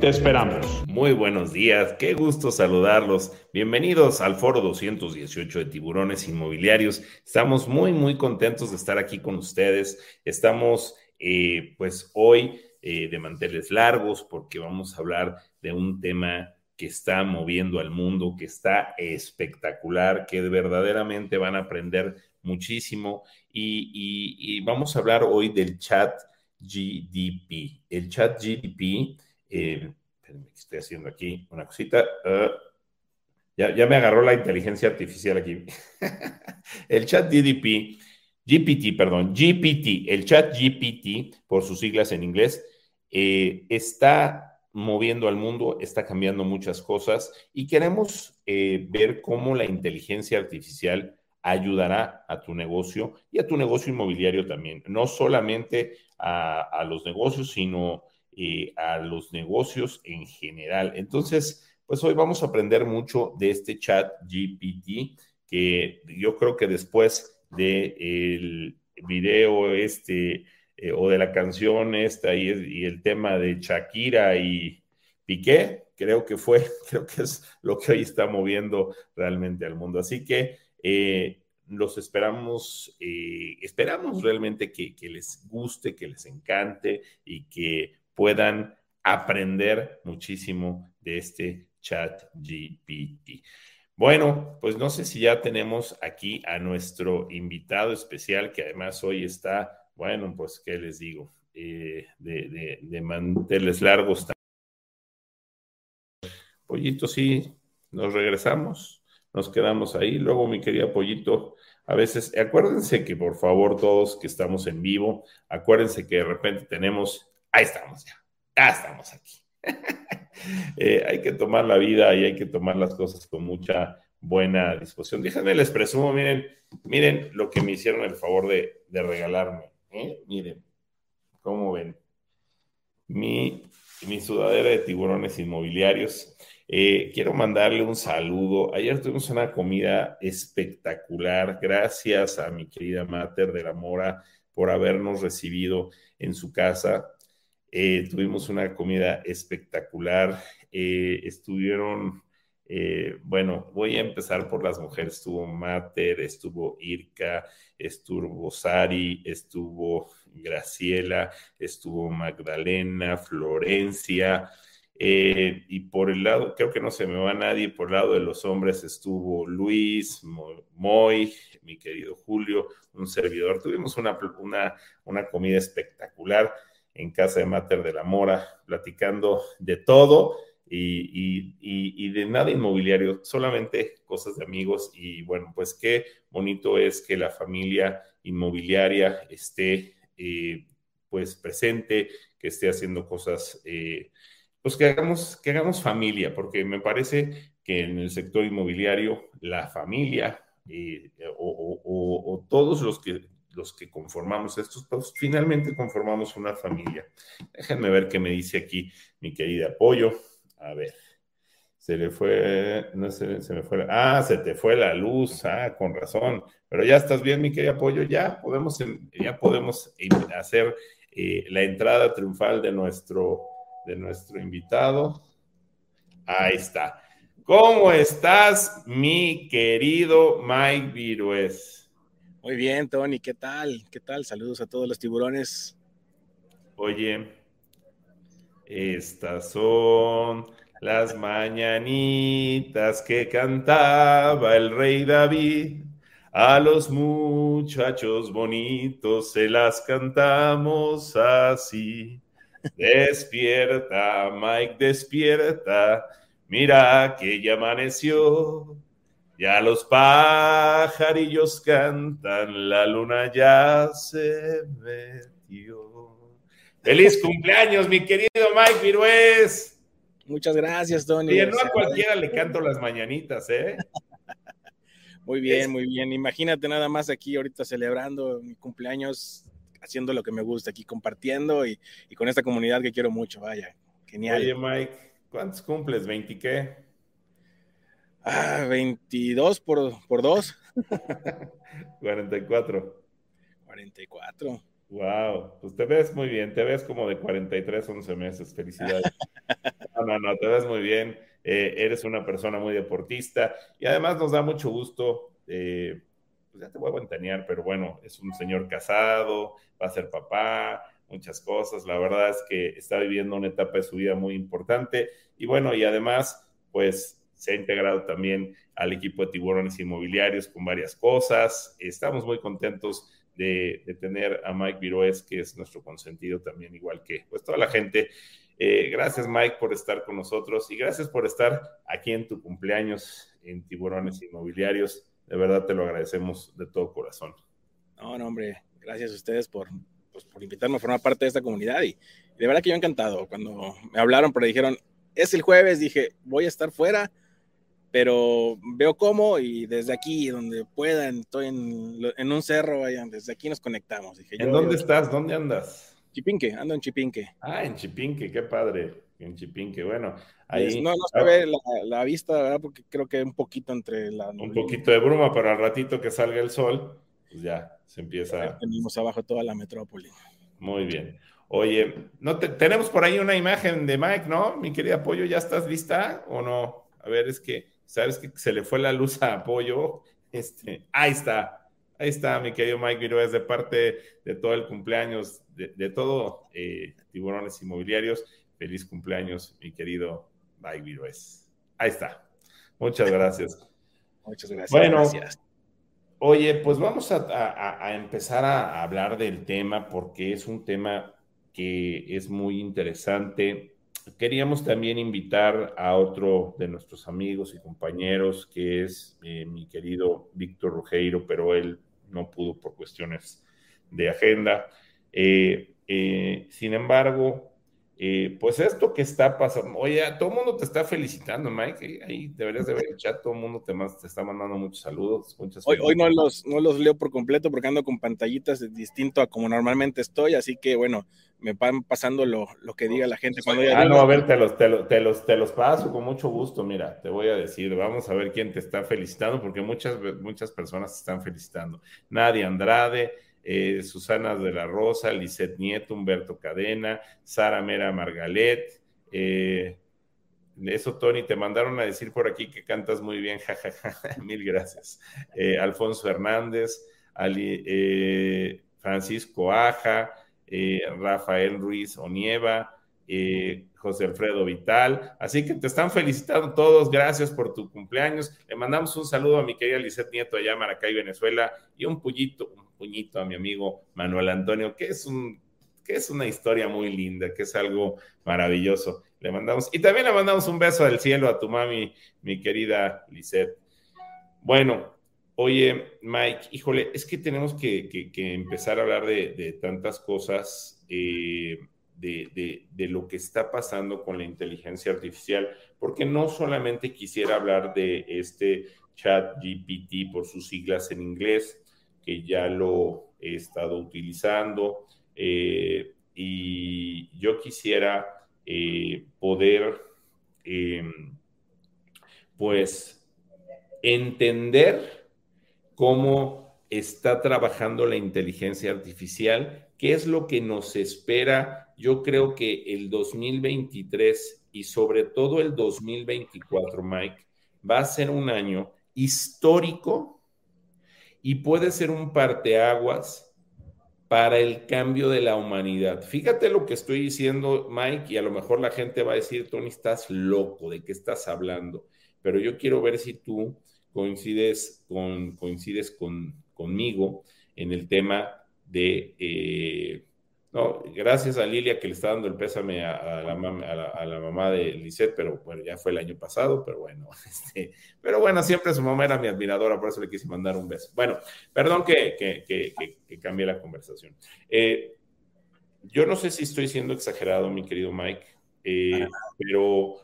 Te esperamos. Muy buenos días, qué gusto saludarlos. Bienvenidos al foro 218 de Tiburones Inmobiliarios. Estamos muy, muy contentos de estar aquí con ustedes. Estamos, eh, pues, hoy eh, de manteles largos porque vamos a hablar de un tema que está moviendo al mundo, que está espectacular, que verdaderamente van a aprender muchísimo. Y, vamos a hablar hoy del chat GDP. El chat GDP eh, estoy haciendo aquí una cosita. Ah, ya, me agarró la inteligencia artificial aquí. el chat GDP, GPT, perdón, GPT, el chat GPT, por sus siglas en inglés, eh, está moviendo al mundo, está cambiando muchas cosas y queremos eh, ver cómo la inteligencia artificial ayudará a tu negocio y a tu negocio inmobiliario también, no solamente a, a los negocios, sino eh, a los negocios en general. Entonces, pues hoy vamos a aprender mucho de este chat GPT, que yo creo que después del el video este eh, o de la canción esta y, el tema de Shakira y Piqué, creo que fue, creo que es lo que hoy está moviendo realmente al mundo. Así que eh, los esperamos, esperamos realmente que, les guste, que les encante y que puedan aprender muchísimo de este chat GPT. Bueno, pues no sé si ya tenemos aquí a nuestro invitado especial, que además hoy está, bueno, pues, ¿qué les digo? Eh, de, manteles largos. Pollito, sí, nos regresamos, nos quedamos ahí. Luego, mi querida Pollito, a veces, acuérdense que por favor todos que estamos en vivo, acuérdense que de repente tenemos ahí estamos ya, ya estamos aquí. Eh, hay que tomar la vida y hay que tomar las cosas con mucha buena disposición. Déjenme les presumo, miren, miren lo que me hicieron el favor de, regalarme. ¿eh? Miren, ¿cómo ven? Mi, mi sudadera de tiburones inmobiliarios. Eh, quiero mandarle un saludo. Ayer tuvimos una comida espectacular. Gracias a mi querida Mater de la Mora por habernos recibido en su casa. Eh, tuvimos una comida espectacular. Eh, estuvieron, eh, bueno, voy a empezar por las mujeres. Estuvo Mater, estuvo Irka, estuvo Sari, estuvo Graciela, estuvo Magdalena, Florencia. y por el lado, creo que no se me va nadie, por el lado de los hombres estuvo Luis, Moy, mi querido Julio, un servidor. Tuvimos una, una, una comida espectacular en casa de Mater de la Mora, platicando de todo y, de nada inmobiliario, solamente cosas de amigos. Y bueno, pues qué bonito es que la familia inmobiliaria esté eh, pues presente, que esté haciendo cosas, eh, pues que hagamos, que hagamos familia, porque me parece que en el sector inmobiliario la familia eh, o todos los que los que conformamos estos, finalmente conformamos una familia. Déjenme ver qué me dice aquí mi querida Apoyo. A ver, se le fue, no se me fue, ah, se te fue la luz, ah, con razón, pero ya estás bien, mi querida Apoyo, ya podemos, ya podemos hacer eh, la entrada triunfal de nuestro, de nuestro invitado. Ahí está. ¿Cómo estás, mi querido Mike Virués? Muy bien, Tony, ¿qué tal? ¿Qué tal? Saludos a todos los tiburones. Oye, estas son las mañanitas que cantaba el rey David. A los muchachos bonitos se las cantamos así. Despierta, Mike, despierta. Mira que ya amaneció. Ya los pajarillos cantan, la luna ya se metió. ¡Feliz cumpleaños, mi querido Mike Virués! Muchas gracias, Tony. Y no a cualquiera le canto las mañanitas, ¿eh? Muy bien, muy bien. Imagínate nada más aquí ahorita celebrando mi cumpleaños, haciendo lo que me gusta, aquí compartiendo y, con esta comunidad que quiero mucho. Vaya, genial. Oye, Mike, ¿cuántos cumples? ¿20 qué? Ah, 22 por, por 2. 44. 44. Wow, pues te ves muy bien, te ves como de 43, 11 meses. Felicidades. no, no, no, te ves muy bien. Eh, eres una persona muy deportista y además nos da mucho gusto. Eh, pues ya te voy a ventanear, pero bueno, es un señor casado, va a ser papá, muchas cosas. La verdad es que está viviendo una etapa de su vida muy importante y bueno, y además, pues se ha integrado también al equipo de tiburones inmobiliarios con varias cosas. Estamos muy contentos de, tener a Mike Viroes, que es nuestro consentido también, igual que pues toda la gente. Eh, gracias Mike por estar con nosotros y gracias por estar aquí en tu cumpleaños en Tiburones Inmobiliarios. De verdad te lo agradecemos de todo corazón. No, no, hombre, gracias a ustedes por, pues, por invitarme a formar parte de esta comunidad y de verdad que yo encantado. Cuando me hablaron, pero dijeron, es el jueves, dije, voy a estar fuera, pero veo cómo y desde aquí, donde puedan, estoy en, un cerro, vayan, desde aquí nos conectamos. Dije, ¿En dónde estás? ¿Dónde andas? Chipinque, ando en Chipinque. Ah, en Chipinque, qué padre. En Chipinque, bueno. Ahí, no, no se ve la, vista, ¿verdad? Porque creo que un poquito entre la... Un poquito de bruma, pero al ratito que salga el sol, pues ya se empieza... Tenemos abajo toda la metrópoli. Muy bien. Oye, no tenemos por ahí una imagen de Mike, ¿no? Mi querida Pollo, ¿ya estás lista o no? A ver, es que sabes que se le fue la luz a apoyo. Este, ahí está, ahí está, mi querido Mike Virués, de parte de todo el cumpleaños, de, todo eh, Tiburones Inmobiliarios. Feliz cumpleaños, mi querido Mike Virués. Ahí está. Muchas gracias. Muchas gracias. Bueno, oye, pues vamos a, a empezar a hablar del tema porque es un tema que es muy interesante queríamos también invitar a otro de nuestros amigos y compañeros, que es eh, mi querido Víctor Rugeiro, pero él no pudo por cuestiones de agenda. Eh, eh, sin embargo, eh, pues esto que está pasando, oye, todo el mundo te está felicitando, Mike, ahí deberías de ver el chat, todo el mundo te, te está mandando muchos saludos. Muchas hoy, hoy no, los, no los leo por completo porque ando con pantallitas distinto a como normalmente estoy, así que bueno, me van pasando lo, lo que diga la gente cuando ya... Ah, no, a ver, te los, te, los, te, los, te los paso con mucho gusto, mira, te voy a decir, vamos a ver quién te está felicitando porque muchas, muchas personas te están felicitando. Nadia Andrade, eh, Susana de la Rosa, Lisette Nieto, Humberto Cadena, Sara Mera Margalet. Eh, eso, Tony, te mandaron a decir por aquí que cantas muy bien, jajaja, mil gracias. Eh, Alfonso Hernández, Francisco Aja, Rafael Ruiz Onieva, José Alfredo Vital. Así que te están felicitando todos. Gracias por tu cumpleaños. Le mandamos un saludo a mi querida Lisette Nieto allá Maracay, Venezuela, y un puñito, puñito a mi amigo Manuel Antonio, que es un que es una historia muy linda, que es algo maravilloso. Le mandamos, y también le mandamos un beso del cielo a tu mami, mi querida Lisette. Bueno, oye, Mike, híjole, es que tenemos que, empezar a hablar de, tantas cosas, eh, de, de, lo que está pasando con la inteligencia artificial, porque no solamente quisiera hablar de este chat GPT por sus siglas en inglés, ya lo he estado utilizando. Eh, y yo quisiera eh, poder, em, pues, entender cómo está trabajando la inteligencia artificial, qué es lo que nos espera. Yo creo que el 2023 y sobre todo el 2024, Mike, va a ser un año histórico y puede ser un parteaguas para el cambio de la humanidad. Fíjate lo que estoy diciendo, Mike, y a lo mejor la gente va a decir, Tony, estás loco, ¿de qué estás hablando? Pero yo quiero ver si tú coincides, con, coincides con, conmigo en el tema de eh, no, gracias a Lilia que le está dando el pésame a, la, mamá de Lisette, pero bueno, ya fue el año pasado, pero bueno, este, pero bueno, siempre su mamá era mi admiradora, por eso le quise mandar un beso. Bueno, perdón que, que, cambié la conversación. Eh, yo no sé si estoy siendo exagerado, mi querido Mike, eh, pero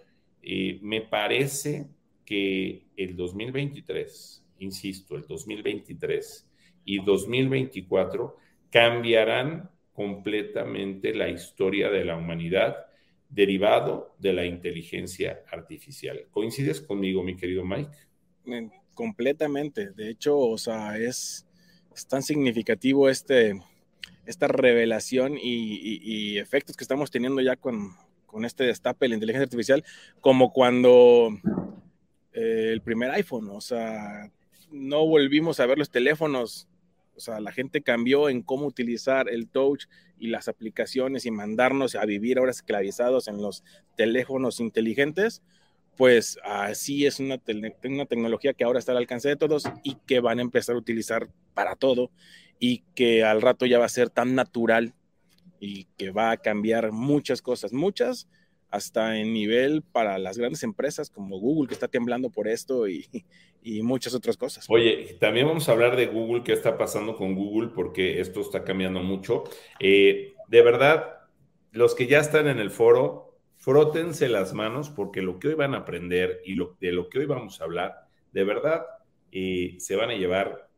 eh, me parece que el 2023 insisto, el 2023 y 2024 cambiarán completamente la historia de la humanidad derivado de la inteligencia artificial. ¿Coincides conmigo, mi querido Mike? Completamente. De hecho, o sea, es, tan significativo este, esta revelación y, efectos que estamos teniendo ya con, este destape de la inteligencia artificial, como cuando eh, el primer iPhone, o sea, no volvimos a ver los teléfonos o sea, la gente cambió en cómo utilizar el touch y las aplicaciones y mandarnos a vivir ahora esclavizados en los teléfonos inteligentes. Pues así es una, tecnología que ahora está al alcance de todos y que van a empezar a utilizar para todo y que al rato ya va a ser tan natural y que va a cambiar muchas cosas, muchas, hasta en nivel para las grandes empresas como Google, que está temblando por esto y, muchas otras cosas. Oye, también vamos a hablar de Google, qué está pasando con Google, porque esto está cambiando mucho. Eh, de verdad, los que ya están en el foro, frótense las manos, porque lo que hoy van a aprender y lo, de lo que hoy vamos a hablar, de verdad, eh, se van a llevar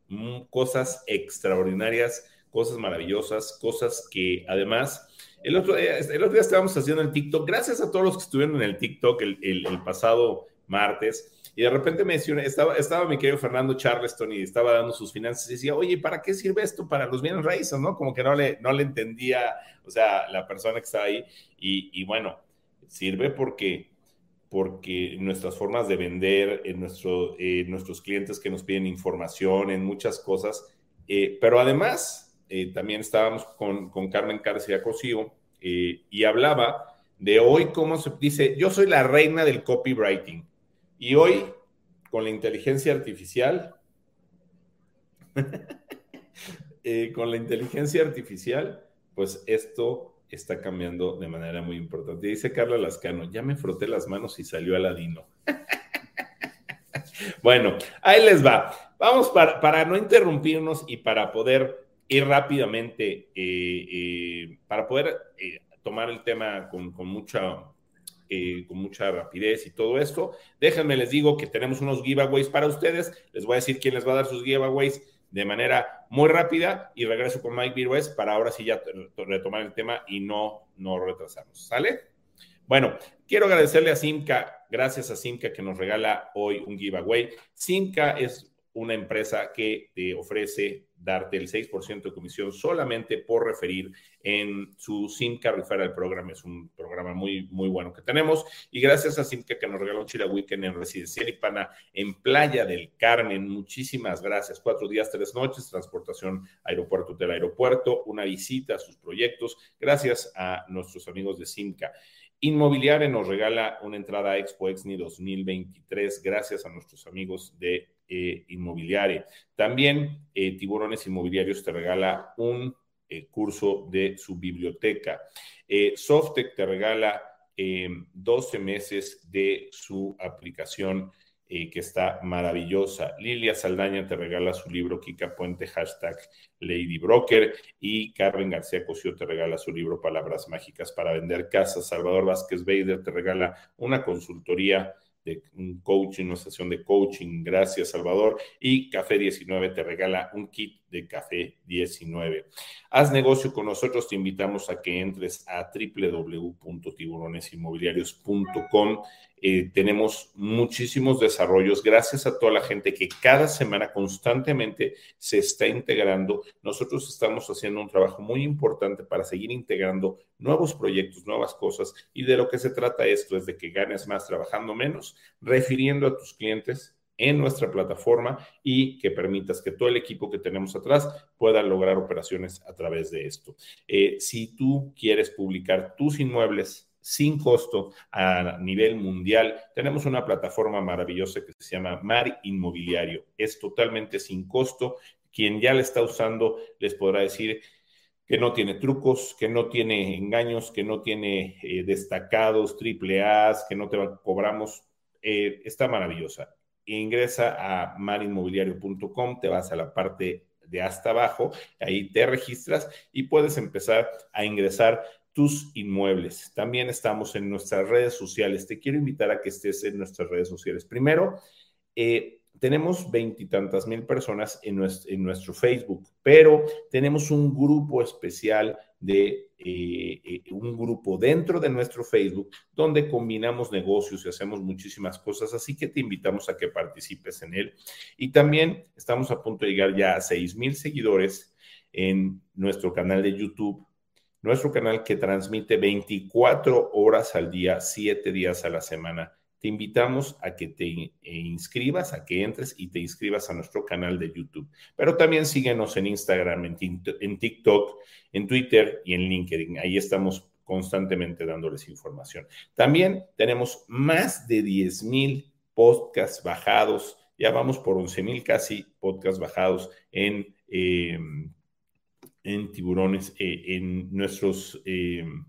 cosas extraordinarias, cosas maravillosas, cosas que además... El otro, día, el otro día estábamos haciendo el TikTok, gracias a todos los que estuvieron en el TikTok el, el pasado martes. Y de repente me mencioné, estaba, estaba mi querido Fernando Charleston y estaba dando sus finanzas y decía, oye, ¿para qué sirve esto para los bienes raíces? ¿no? Como que no le, no le entendía, o sea, la persona que está ahí. Y, bueno, sirve porque, porque nuestras formas de vender, en nuestro, eh, nuestros clientes que nos piden información, en muchas cosas, eh, pero además eh, también estábamos con, con Carmen García Cosío y hablaba de hoy cómo se dice, yo soy la reina del copywriting. Y hoy, con la inteligencia artificial, eh, con la inteligencia artificial, pues esto está cambiando de manera muy importante. Dice Carla Lascano, ya me froté las manos y salió Aladino. bueno, ahí les va. Vamos para, no interrumpirnos y para poder ir rápidamente, eh, eh, para poder tomar el tema con, con mucha eh, con mucha rapidez y todo esto. Déjenme, les digo que tenemos unos giveaways para ustedes. Les voy a decir quién les va a dar sus giveaways de manera muy rápida y regreso con Mike Virués para ahora sí ya retomar el tema y no, no retrasarnos. ¿Sale? Bueno, quiero agradecerle a Simca, gracias a Simca que nos regala hoy un giveaway. Simca es una empresa que te ofrece darte el 6% de comisión solamente por referir en su Simca Referral Program. Es un programa muy, muy bueno que tenemos. Y gracias a Simca que nos regaló un Weekend en Residencial Hispana en Playa del Carmen. Muchísimas gracias. Cuatro días, tres noches, transportación aeropuerto del aeropuerto, una visita a sus proyectos. Gracias a nuestros amigos de Simca. Inmobiliaria nos regala una entrada a Expo Exni 2023 gracias a nuestros amigos de eh, Inmobiliaria. También eh, Tiburones Inmobiliarios te regala un eh, curso de su biblioteca. Softec te regala 12 meses de su aplicación eh, que está maravillosa. Lilia Saldaña te regala su libro Kika Puente, hashtag Lady Broker. Y Carmen García Cosío te regala su libro Palabras Mágicas para Vender Casas. Salvador Vázquez Bader te regala una consultoría de un coaching, una sesión de coaching. Gracias, Salvador. Y Café 19 te regala un kit de Café 19. Haz negocio con nosotros, te invitamos a que entres a www.tiburonesinmobiliarios.com eh, tenemos muchísimos desarrollos gracias a toda la gente que cada semana constantemente se está integrando. Nosotros estamos haciendo un trabajo muy importante para seguir integrando nuevos proyectos, nuevas cosas. Y de lo que se trata esto es de que ganes más trabajando menos, refiriendo a tus clientes en nuestra plataforma y que permitas que todo el equipo que tenemos atrás pueda lograr operaciones a través de esto. Eh, si tú quieres publicar tus inmuebles sin costo a nivel mundial. Tenemos una plataforma maravillosa que se llama Mar Inmobiliario. Es totalmente sin costo. Quien ya la está usando les podrá decir que no tiene trucos, que no tiene engaños, que no tiene eh, destacados, triple A's, que no te cobramos. Eh, está maravillosa. Ingresa a marinmobiliario.com, te vas a la parte de hasta abajo, ahí te registras y puedes empezar a ingresar tus inmuebles. También estamos en nuestras redes sociales. Te quiero invitar a que estés en nuestras redes sociales. Primero, eh, tenemos veintitantas mil personas en nuestro, Facebook, pero tenemos un grupo especial de eh, eh, un grupo dentro de nuestro Facebook donde combinamos negocios y hacemos muchísimas cosas, así que te invitamos a que participes en él. Y también estamos a punto de llegar ya a seis mil seguidores en nuestro canal de YouTube, nuestro canal que transmite 24 horas al día, 7 días a la semana te invitamos a que te eh, inscribas, a que entres y te inscribas a nuestro canal de YouTube. Pero también síguenos en Instagram, en TikTok, en Twitter y en LinkedIn. Ahí estamos constantemente dándoles información. También tenemos más de 10 mil podcasts bajados. Ya vamos por 11 mil casi podcasts bajados en, em, en tiburones, eh, en nuestros... Em,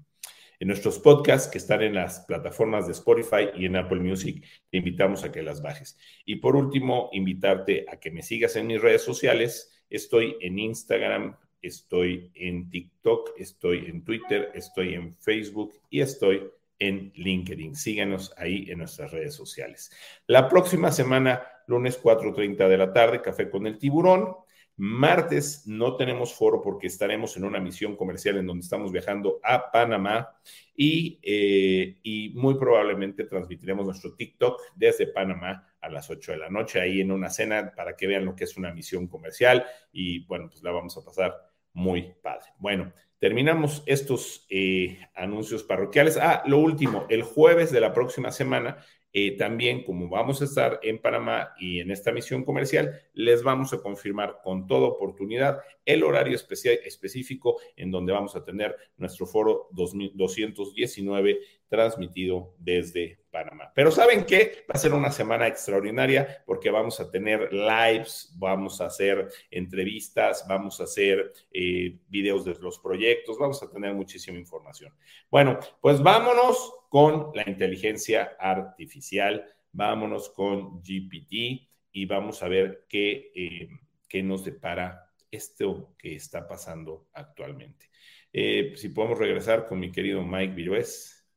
en nuestros podcasts que están en las plataformas de Spotify y en Apple Music. Te invitamos a que las bajes. Y por último, invitarte a que me sigas en mis redes sociales. Estoy en Instagram, estoy en TikTok, estoy en Twitter, estoy en Facebook y estoy en LinkedIn. Síganos ahí en nuestras redes sociales. La próxima semana, lunes 4.30 de la tarde, Café con el Tiburón. Martes no tenemos foro porque estaremos en una misión comercial en donde estamos viajando a Panamá y, eh, muy probablemente transmitiremos nuestro TikTok desde Panamá a las 8 de la noche, ahí en una cena para que vean lo que es una misión comercial y bueno, pues la vamos a pasar muy padre. Bueno, terminamos estos eh, anuncios parroquiales. Ah, lo último, el jueves de la próxima semana eh, también, como vamos a estar en Panamá y en esta misión comercial, les vamos a confirmar con toda oportunidad el horario específico en donde vamos a tener nuestro foro 219 transmitido desde Panamá. Pero ¿saben qué? Va a ser una semana extraordinaria porque vamos a tener lives, vamos a hacer entrevistas, vamos a hacer eh, videos de los proyectos, vamos a tener muchísima información. Bueno, pues vámonos con la inteligencia artificial, vámonos con GPT y vamos a ver qué, eh, qué nos depara esto que está pasando actualmente. Eh, si podemos regresar con mi querido Mike Virués.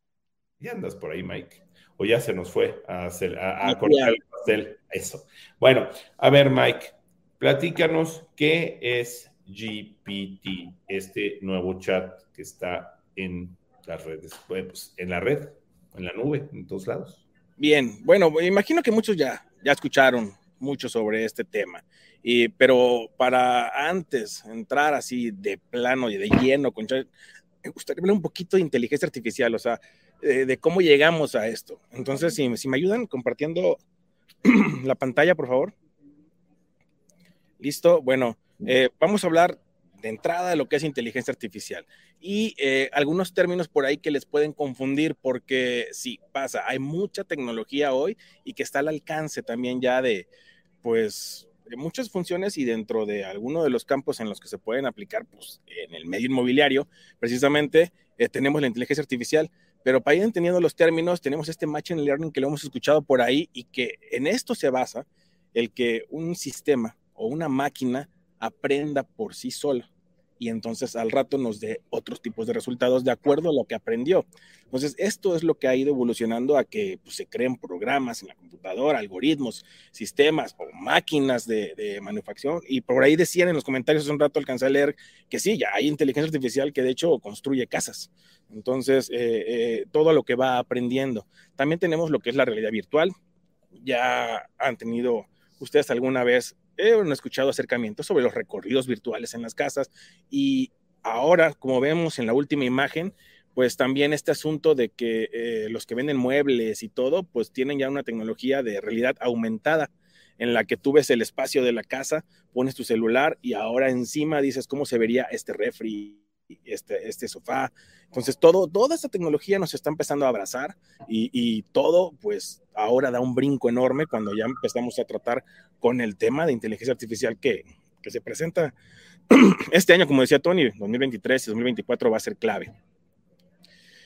Ya andas por ahí, Mike. O ya se nos fue a, hacer, a, cortar el pastel. Eso. Bueno, a ver, Mike, platícanos qué es GPT, este nuevo chat que está en las redes, pues, en la red, en la nube, en todos lados. Bien, bueno, imagino que muchos ya, ya escucharon mucho sobre este tema. Y, pero para antes entrar así de plano y de lleno, con, me gustaría hablar un poquito de inteligencia artificial, o sea, de, cómo llegamos a esto. Entonces, si, si me ayudan compartiendo la pantalla, por favor. Listo. Bueno, eh, vamos a hablar de entrada de lo que es inteligencia artificial y eh, algunos términos por ahí que les pueden confundir porque sí, pasa, hay mucha tecnología hoy y que está al alcance también ya de, pues, de muchas funciones y dentro de alguno de los campos en los que se pueden aplicar, pues, en el medio inmobiliario, precisamente eh, tenemos la inteligencia artificial, pero para ir entendiendo los términos, tenemos este machine learning que lo hemos escuchado por ahí y que en esto se basa el que un sistema o una máquina aprenda por sí sola y entonces al rato nos dé otros tipos de resultados de acuerdo a lo que aprendió. Entonces, esto es lo que ha ido evolucionando a que pues, se creen programas en la computadora, algoritmos, sistemas o máquinas de, de, manufacción. Y por ahí decían en los comentarios hace un rato, alcancé a leer que sí, ya hay inteligencia artificial que de hecho construye casas. Entonces, eh, eh, todo lo que va aprendiendo. También tenemos lo que es la realidad virtual. Ya han tenido ustedes alguna vez he escuchado acercamientos sobre los recorridos virtuales en las casas y ahora, como vemos en la última imagen, pues también este asunto de que eh, los que venden muebles y todo, pues tienen ya una tecnología de realidad aumentada en la que tú ves el espacio de la casa, pones tu celular y ahora encima dices cómo se vería este refri este, este sofá. Entonces, todo, toda esta tecnología nos está empezando a abrazar y, todo, pues, ahora da un brinco enorme cuando ya empezamos a tratar con el tema de inteligencia artificial que, que se presenta este año, como decía Tony, 2023 y 2024 va a ser clave.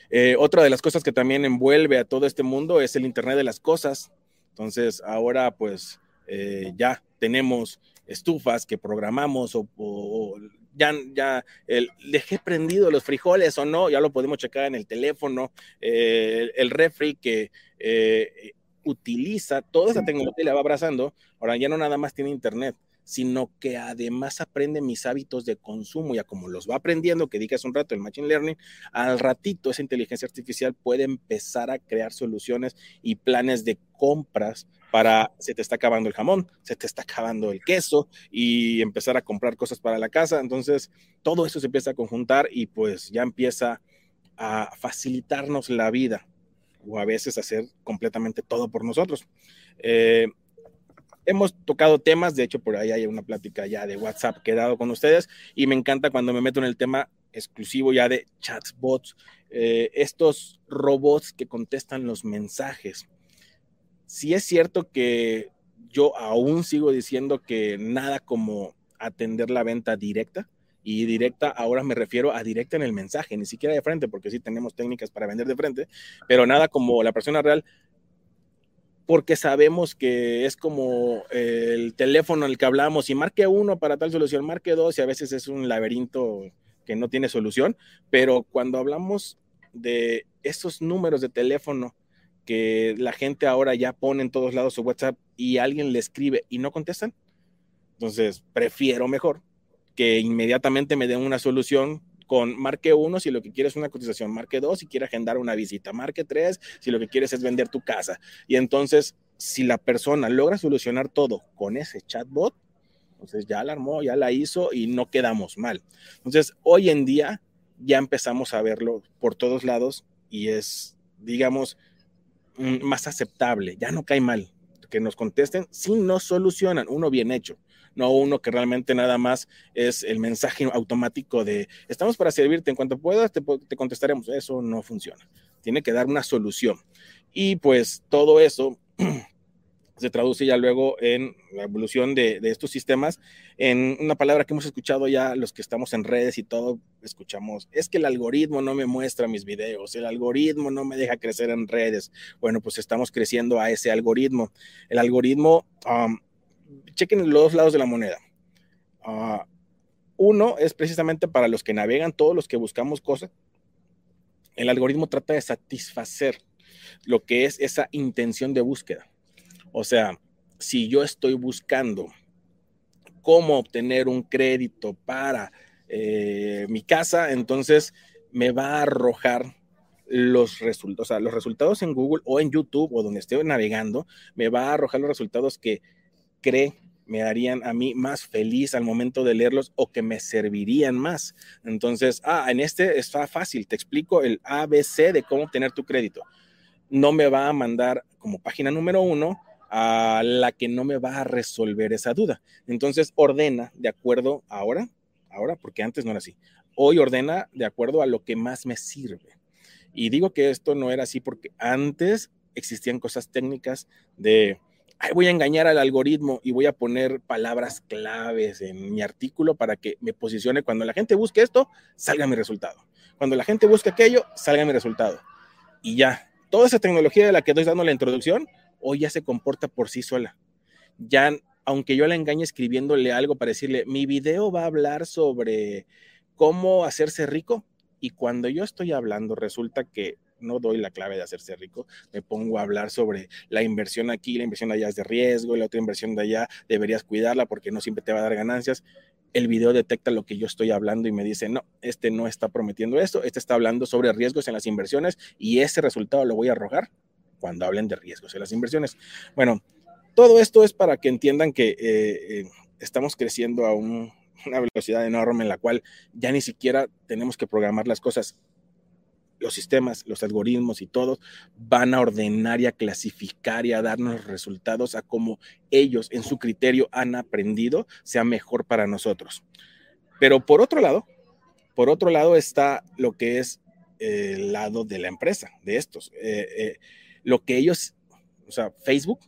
Eh, otra de las cosas que también envuelve a todo este mundo es el Internet de las Cosas. Entonces, ahora pues eh, ya tenemos estufas que programamos o, ya, ya dejé prendido los frijoles o no, ya lo podemos checar en el teléfono, eh, el refri que eh, utiliza toda esa tecnología la va abrazando. Ahora ya no nada más tiene internet, sino que además aprende mis hábitos de consumo, ya como los va aprendiendo, que dije hace un rato el Machine Learning, al ratito esa inteligencia artificial puede empezar a crear soluciones y planes de compras para, se te está acabando el jamón, se te está acabando el queso y empezar a comprar cosas para la casa. Entonces, todo eso se empieza a conjuntar y pues ya empieza a facilitarnos la vida o a veces hacer completamente todo por nosotros. Eh, hemos tocado temas, de hecho por ahí hay una plática ya de WhatsApp que he dado con ustedes y me encanta cuando me meto en el tema exclusivo ya de chatbots, eh, estos robots que contestan los mensajes. Si es cierto que yo aún sigo diciendo que nada como atender la venta directa, y directa, ahora me refiero a directa en el mensaje, ni siquiera de frente, porque sí tenemos técnicas para vender de frente, pero nada como la persona real porque sabemos que es como el teléfono al que hablamos y marque uno para tal solución, marque dos y a veces es un laberinto que no tiene solución, pero cuando hablamos de esos números de teléfono que la gente ahora ya pone en todos lados su WhatsApp y alguien le escribe y no contestan, entonces prefiero mejor que inmediatamente me den una solución con marque 1 si lo que quieres es una cotización, marque 2 si quieres agendar una visita, marque 3 si lo que quieres es vender tu casa. Y entonces, si la persona logra solucionar todo con ese chatbot, entonces ya la armó, ya la hizo y no quedamos mal. Entonces, hoy en día ya empezamos a verlo por todos lados y es, digamos, mm, más aceptable, ya no cae mal que nos contesten si no solucionan, uno bien hecho no uno que realmente nada más es el mensaje automático de estamos para servirte, en cuanto puedas te, contestaremos. Eso no funciona. Tiene que dar una solución. Y pues todo eso se traduce ya luego en la evolución de, estos sistemas en una palabra que hemos escuchado ya los que estamos en redes y todo, escuchamos, es que el algoritmo no me muestra mis videos, el algoritmo no me deja crecer en redes. Bueno, pues estamos creciendo a ese algoritmo. El algoritmo chequen los dos lados de la moneda. Ah, uno es precisamente para los que navegan, todos los que buscamos cosas. El algoritmo trata de satisfacer lo que es esa intención de búsqueda. O sea, si yo estoy buscando cómo obtener un crédito para eh, mi casa, entonces me va a arrojar los resultados, o sea, los resultados en Google o en YouTube o donde esté navegando, me va a arrojar los resultados que cree me harían a mí más feliz al momento de leerlos o que me servirían más. Entonces, ah, en este está fácil, te explico el ABC de cómo obtener tu crédito. No me va a mandar como página número uno a la que no me va a resolver esa duda. Entonces, ordena de acuerdo ahora, ahora, porque antes no era así. Hoy ordena de acuerdo a lo que más me sirve. Y digo que esto no era así porque antes existían cosas técnicas de voy a engañar al algoritmo y voy a poner palabras claves en mi artículo para que me posicione. Cuando la gente busque esto, salga mi resultado. Cuando la gente busque aquello, salga mi resultado. Y ya, toda esa tecnología de la que estoy dando la introducción, hoy ya se comporta por sí sola. Ya, aunque yo la engañe escribiéndole algo para decirle, mi video va a hablar sobre cómo hacerse rico, y cuando yo estoy hablando, resulta que no doy la clave de hacerse rico, me pongo a hablar sobre la inversión aquí, la inversión allá es de riesgo, la otra inversión de allá deberías cuidarla porque no siempre te va a dar ganancias. El video detecta lo que yo estoy hablando y me dice, no, este no está prometiendo esto, este está hablando sobre riesgos en las inversiones y ese resultado lo voy a arrojar cuando hablen de riesgos en las inversiones. Bueno, todo esto es para que entiendan que eh, eh, estamos creciendo a una velocidad enorme en la cual ya ni siquiera tenemos que programar las cosas los sistemas, los algoritmos y todos van a ordenar y a clasificar y a darnos resultados a como ellos en su criterio han aprendido sea mejor para nosotros. Pero por otro lado, por otro lado está lo que es el lado de la empresa, de estos. Eh, eh, lo que ellos, o sea, Facebook,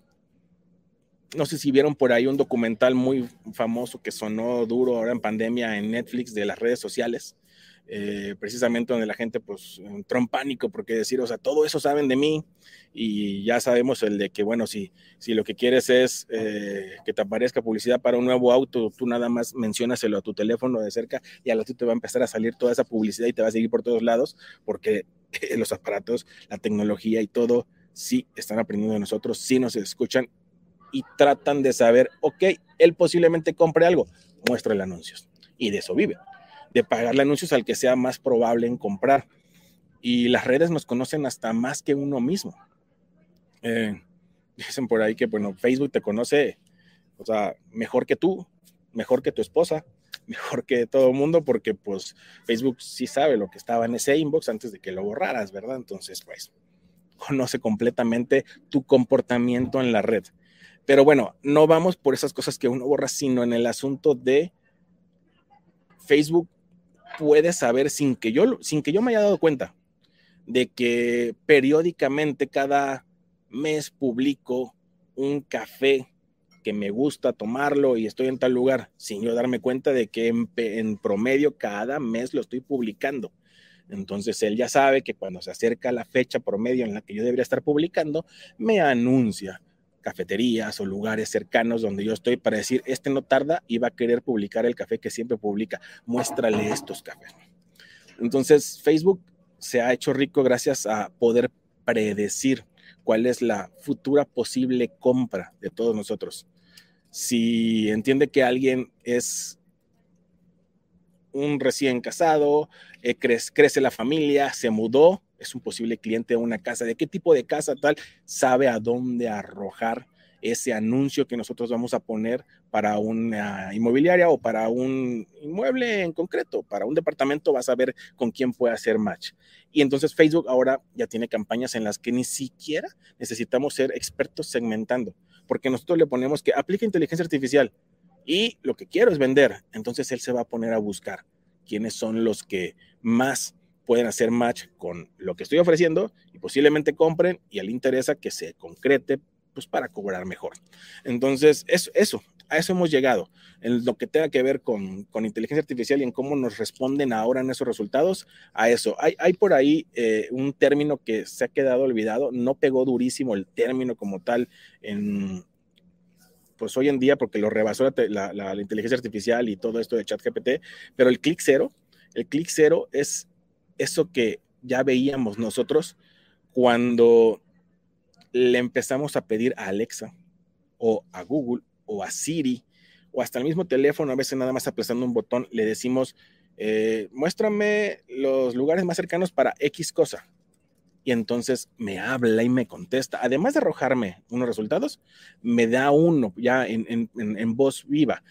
no sé si vieron por ahí un documental muy famoso que sonó duro ahora en pandemia en Netflix de las redes sociales, eh, precisamente donde la gente pues entró en pánico porque decir, o sea, todo eso saben de mí y ya sabemos el de que, bueno, si, si lo que quieres es eh, que te aparezca publicidad para un nuevo auto, tú nada más mencionaselo a tu teléfono de cerca y a la te va a empezar a salir toda esa publicidad y te va a seguir por todos lados porque los aparatos, la tecnología y todo sí están aprendiendo de nosotros, sí nos escuchan y tratan de saber, ok, él posiblemente compre algo, muéstrale anuncios. Y de eso vive, de pagarle anuncios al que sea más probable en comprar. Y las redes nos conocen hasta más que uno mismo. Eh, dicen por ahí que, bueno, Facebook te conoce, o sea, mejor que tú, mejor que tu esposa, mejor que todo el mundo, porque pues Facebook sí sabe lo que estaba en ese inbox antes de que lo borraras, ¿verdad? Entonces, pues, conoce completamente tu comportamiento en la red. Pero bueno, no vamos por esas cosas que uno borra, sino en el asunto de Facebook puede saber sin que yo, sin que yo me haya dado cuenta de que periódicamente cada mes publico un café que me gusta tomarlo y estoy en tal lugar, sin yo darme cuenta de que en, promedio cada mes lo estoy publicando. Entonces él ya sabe que cuando se acerca la fecha promedio en la que yo debería estar publicando, me anuncia cafeterías o lugares cercanos donde yo estoy para decir, este no tarda y va a querer publicar el café que siempre publica, muéstrale estos cafés. Entonces, Facebook se ha hecho rico gracias a poder predecir cuál es la futura posible compra de todos nosotros. Si entiende que alguien es un recién casado, eh, crece, crece la familia, se mudó, es un posible cliente de una casa, de qué tipo de casa tal, sabe a dónde arrojar ese anuncio que nosotros vamos a poner para una inmobiliaria o para un inmueble en concreto, para un departamento, vas a ver con quién puede hacer match. Y entonces Facebook ahora ya tiene campañas en las que ni siquiera necesitamos ser expertos segmentando, porque nosotros le ponemos que aplica inteligencia artificial y lo que quiero es vender. Entonces él se va a poner a buscar quiénes son los que más pueden hacer match con lo que estoy ofreciendo y posiblemente compren y al interesa que se concrete pues para cobrar mejor. Entonces, eso, eso, a eso hemos llegado. En lo que tenga que ver con, con inteligencia artificial y en cómo nos responden ahora en esos resultados, a eso. Hay, hay por ahí eh, un término que se ha quedado olvidado, no pegó durísimo el término como tal en, pues hoy en día, porque lo rebasó la, la, la inteligencia artificial y todo esto de ChatGPT, pero el clic cero, el clic cero es eso que ya veíamos nosotros cuando le empezamos a pedir a Alexa o a Google o a Siri o hasta el mismo teléfono, a veces nada más aplastando un botón, le decimos, eh, muéstrame los lugares más cercanos para X cosa. Y entonces me habla y me contesta. Además de arrojarme unos resultados, me da uno ya en, en, en voz viva.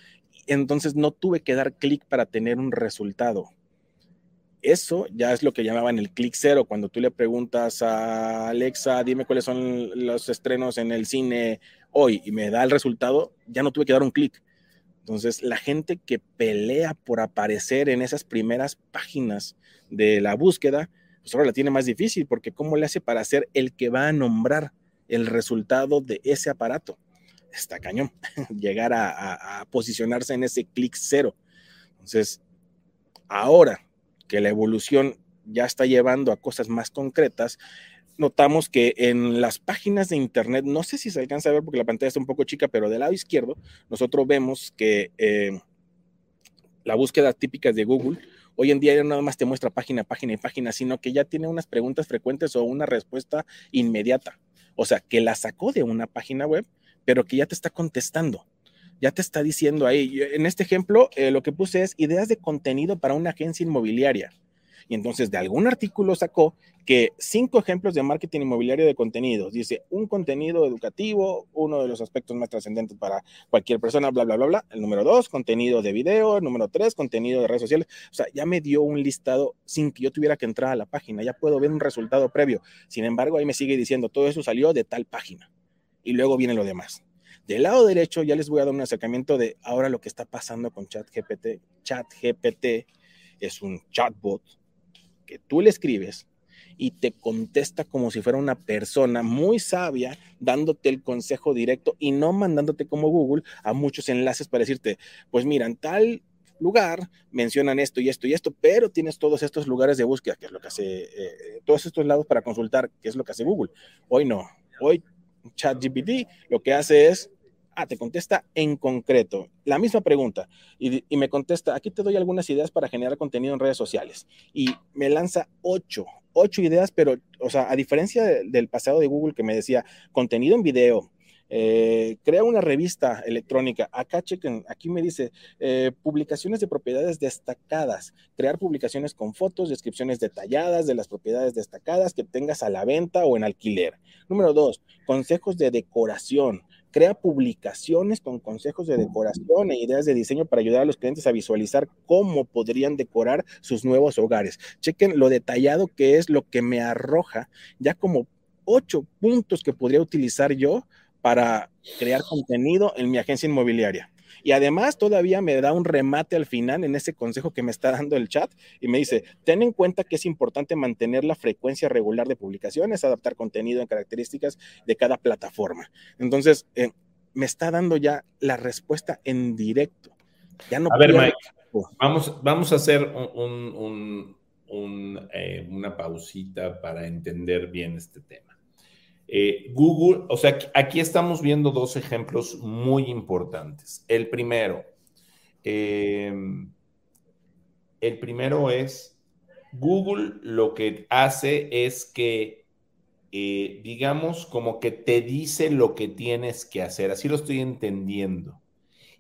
Entonces no tuve que dar clic para tener un resultado eso ya es lo que llamaban el clic cero, cuando tú le preguntas a Alexa, dime cuáles son los estrenos en el cine hoy y me da el resultado, ya no tuve que dar un clic. Entonces, la gente que pelea por aparecer en esas primeras páginas de la búsqueda, pues ahora la tiene más difícil, porque ¿cómo le hace para ser el que va a nombrar el resultado de ese aparato? Está cañón, llegar a, a, posicionarse en ese clic cero. Entonces, ahora que la evolución ya está llevando a cosas más concretas, notamos que en las páginas de Internet, no sé si se alcanza a ver porque la pantalla está un poco chica, pero del lado izquierdo, nosotros vemos que eh, la búsqueda típica de Google, hoy en día ya nada más te muestra página, página y página, sino que ya tiene unas preguntas frecuentes o una respuesta inmediata. O sea, que la sacó de una página web, pero que ya te está contestando ya te está diciendo ahí. En este ejemplo, eh, lo que puse es ideas de contenido para una agencia inmobiliaria. Y entonces de algún artículo sacó que cinco ejemplos de marketing inmobiliario de contenidos. Dice, un contenido educativo, uno de los aspectos más trascendentes para cualquier persona, bla, bla, bla, bla. El número dos, contenido de video. El número tres, contenido de redes sociales. O sea, ya me dio un listado sin que yo tuviera que entrar a la página. Ya puedo ver un resultado previo. Sin embargo, ahí me sigue diciendo, todo eso salió de tal página. Y luego viene lo demás. Del lado derecho ya les voy a dar un acercamiento de ahora lo que está pasando con ChatGPT. ChatGPT es un chatbot que tú le escribes y te contesta como si fuera una persona muy sabia, dándote el consejo directo y no mandándote como Google a muchos enlaces para decirte, pues mira, en tal lugar mencionan esto y esto y esto, pero tienes todos estos lugares de búsqueda, que es lo que hace, eh, todos estos lados para consultar, que es lo que hace Google. Hoy no, hoy ChatGPT lo que hace es Ah, te contesta en concreto la misma pregunta y, me contesta, aquí te doy algunas ideas para generar contenido en redes sociales. Y me lanza ocho, ocho ideas, pero, o sea, a diferencia del pasado de Google que me decía contenido en video, eh, crea una revista electrónica. Acá chequen, aquí me dice eh, publicaciones de propiedades destacadas, crear publicaciones con fotos, descripciones detalladas de las propiedades destacadas que tengas a la venta o en alquiler. Número dos, consejos de decoración. Crea publicaciones con consejos de decoración e ideas de diseño para ayudar a los clientes a visualizar cómo podrían decorar sus nuevos hogares. Chequen lo detallado que es lo que me arroja ya como ocho puntos que podría utilizar yo para crear contenido en mi agencia inmobiliaria. Y además todavía me da un remate al final en ese consejo que me está dando el chat y me dice, ten en cuenta que es importante mantener la frecuencia regular de publicaciones, adaptar contenido en características de cada plataforma. Entonces, eh, me está dando ya la respuesta en directo. Ya no a ver, Mike, vamos, vamos a hacer eh, una pausita para entender bien este tema. Eh, Google, o sea, aquí estamos viendo dos ejemplos muy importantes. El primero, eh, el primero es, Google lo que hace es que, eh, digamos, como que te dice lo que tienes que hacer, así lo estoy entendiendo.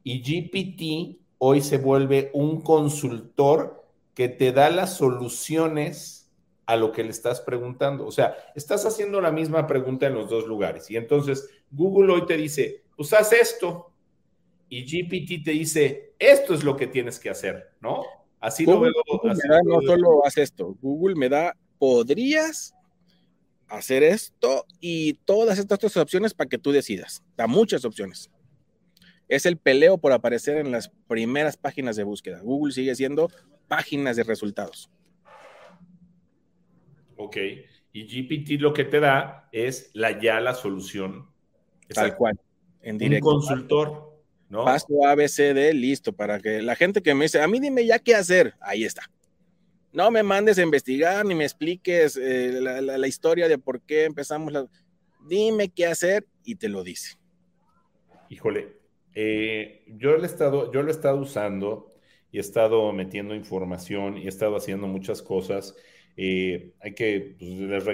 Y GPT hoy se vuelve un consultor que te da las soluciones a lo que le estás preguntando. O sea, estás haciendo la misma pregunta en los dos lugares. Y entonces Google hoy te dice, pues haz esto. Y GPT te dice, esto es lo que tienes que hacer, ¿no? Así lo veo. no solo haz esto, Google me da, podrías hacer esto y todas estas otras opciones para que tú decidas. Da muchas opciones. Es el peleo por aparecer en las primeras páginas de búsqueda. Google sigue siendo páginas de resultados. Ok. Y GPT lo que te da es la ya la solución. Tal cual. En directo. Un consultor. ¿no? Paso ABCD, listo, para que la gente que me dice, a mí dime ya qué hacer, ahí está. No me mandes a investigar ni me expliques eh, la, historia de por qué empezamos la... Dime qué hacer y te lo dice. Híjole, eh, yo, lo he estado, yo lo he estado usando y he estado metiendo información y he estado haciendo muchas cosas eh, hay, que, pues, les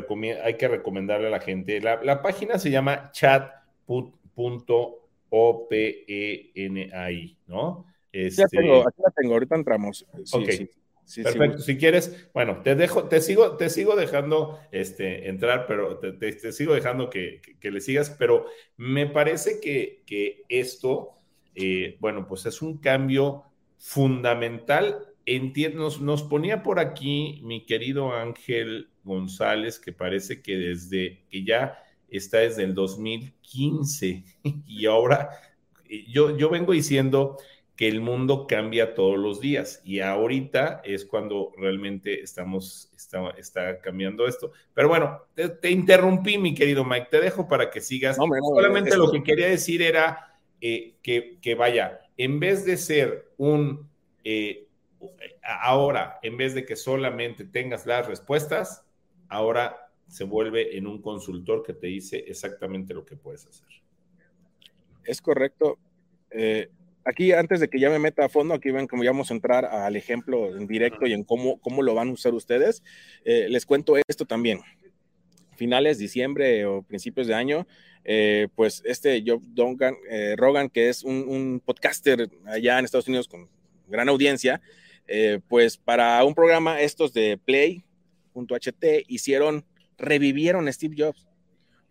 hay que recomendarle a la gente. La, página se llama chat.openai, ¿no? Este, ya tengo, aquí la tengo, ahorita entramos. ok. Perfecto. Si quieres, bueno, te dejo, te sigo, te sigo dejando este, entrar, pero te, sigo dejando que, le sigas, pero me parece que, esto, eh, bueno, pues es un cambio fundamental entiendo, nos, ponía por aquí mi querido Ángel González, que parece que desde que ya está desde el 2015 y ahora yo, yo vengo diciendo que el mundo cambia todos los días y ahorita es cuando realmente estamos, está, está cambiando esto. Pero bueno, te, interrumpí, mi querido Mike, te dejo para que sigas. Solamente lo que quería decir era eh, que, que, vaya, en vez de ser un eh, ahora, en vez de que solamente tengas las respuestas, ahora se vuelve en un consultor que te dice exactamente lo que puedes hacer. Es correcto. Eh, aquí, antes de que ya me meta a fondo, aquí ven cómo ya vamos a entrar al ejemplo en directo y en cómo, cómo lo van a usar ustedes. Eh, les cuento esto también. Finales, diciembre o principios de año, eh, pues este Joe Duncan, Rogan, que es un, un podcaster allá en Estados Unidos con gran audiencia, eh, pues para un programa estos de Play.ht hicieron, revivieron Steve Jobs.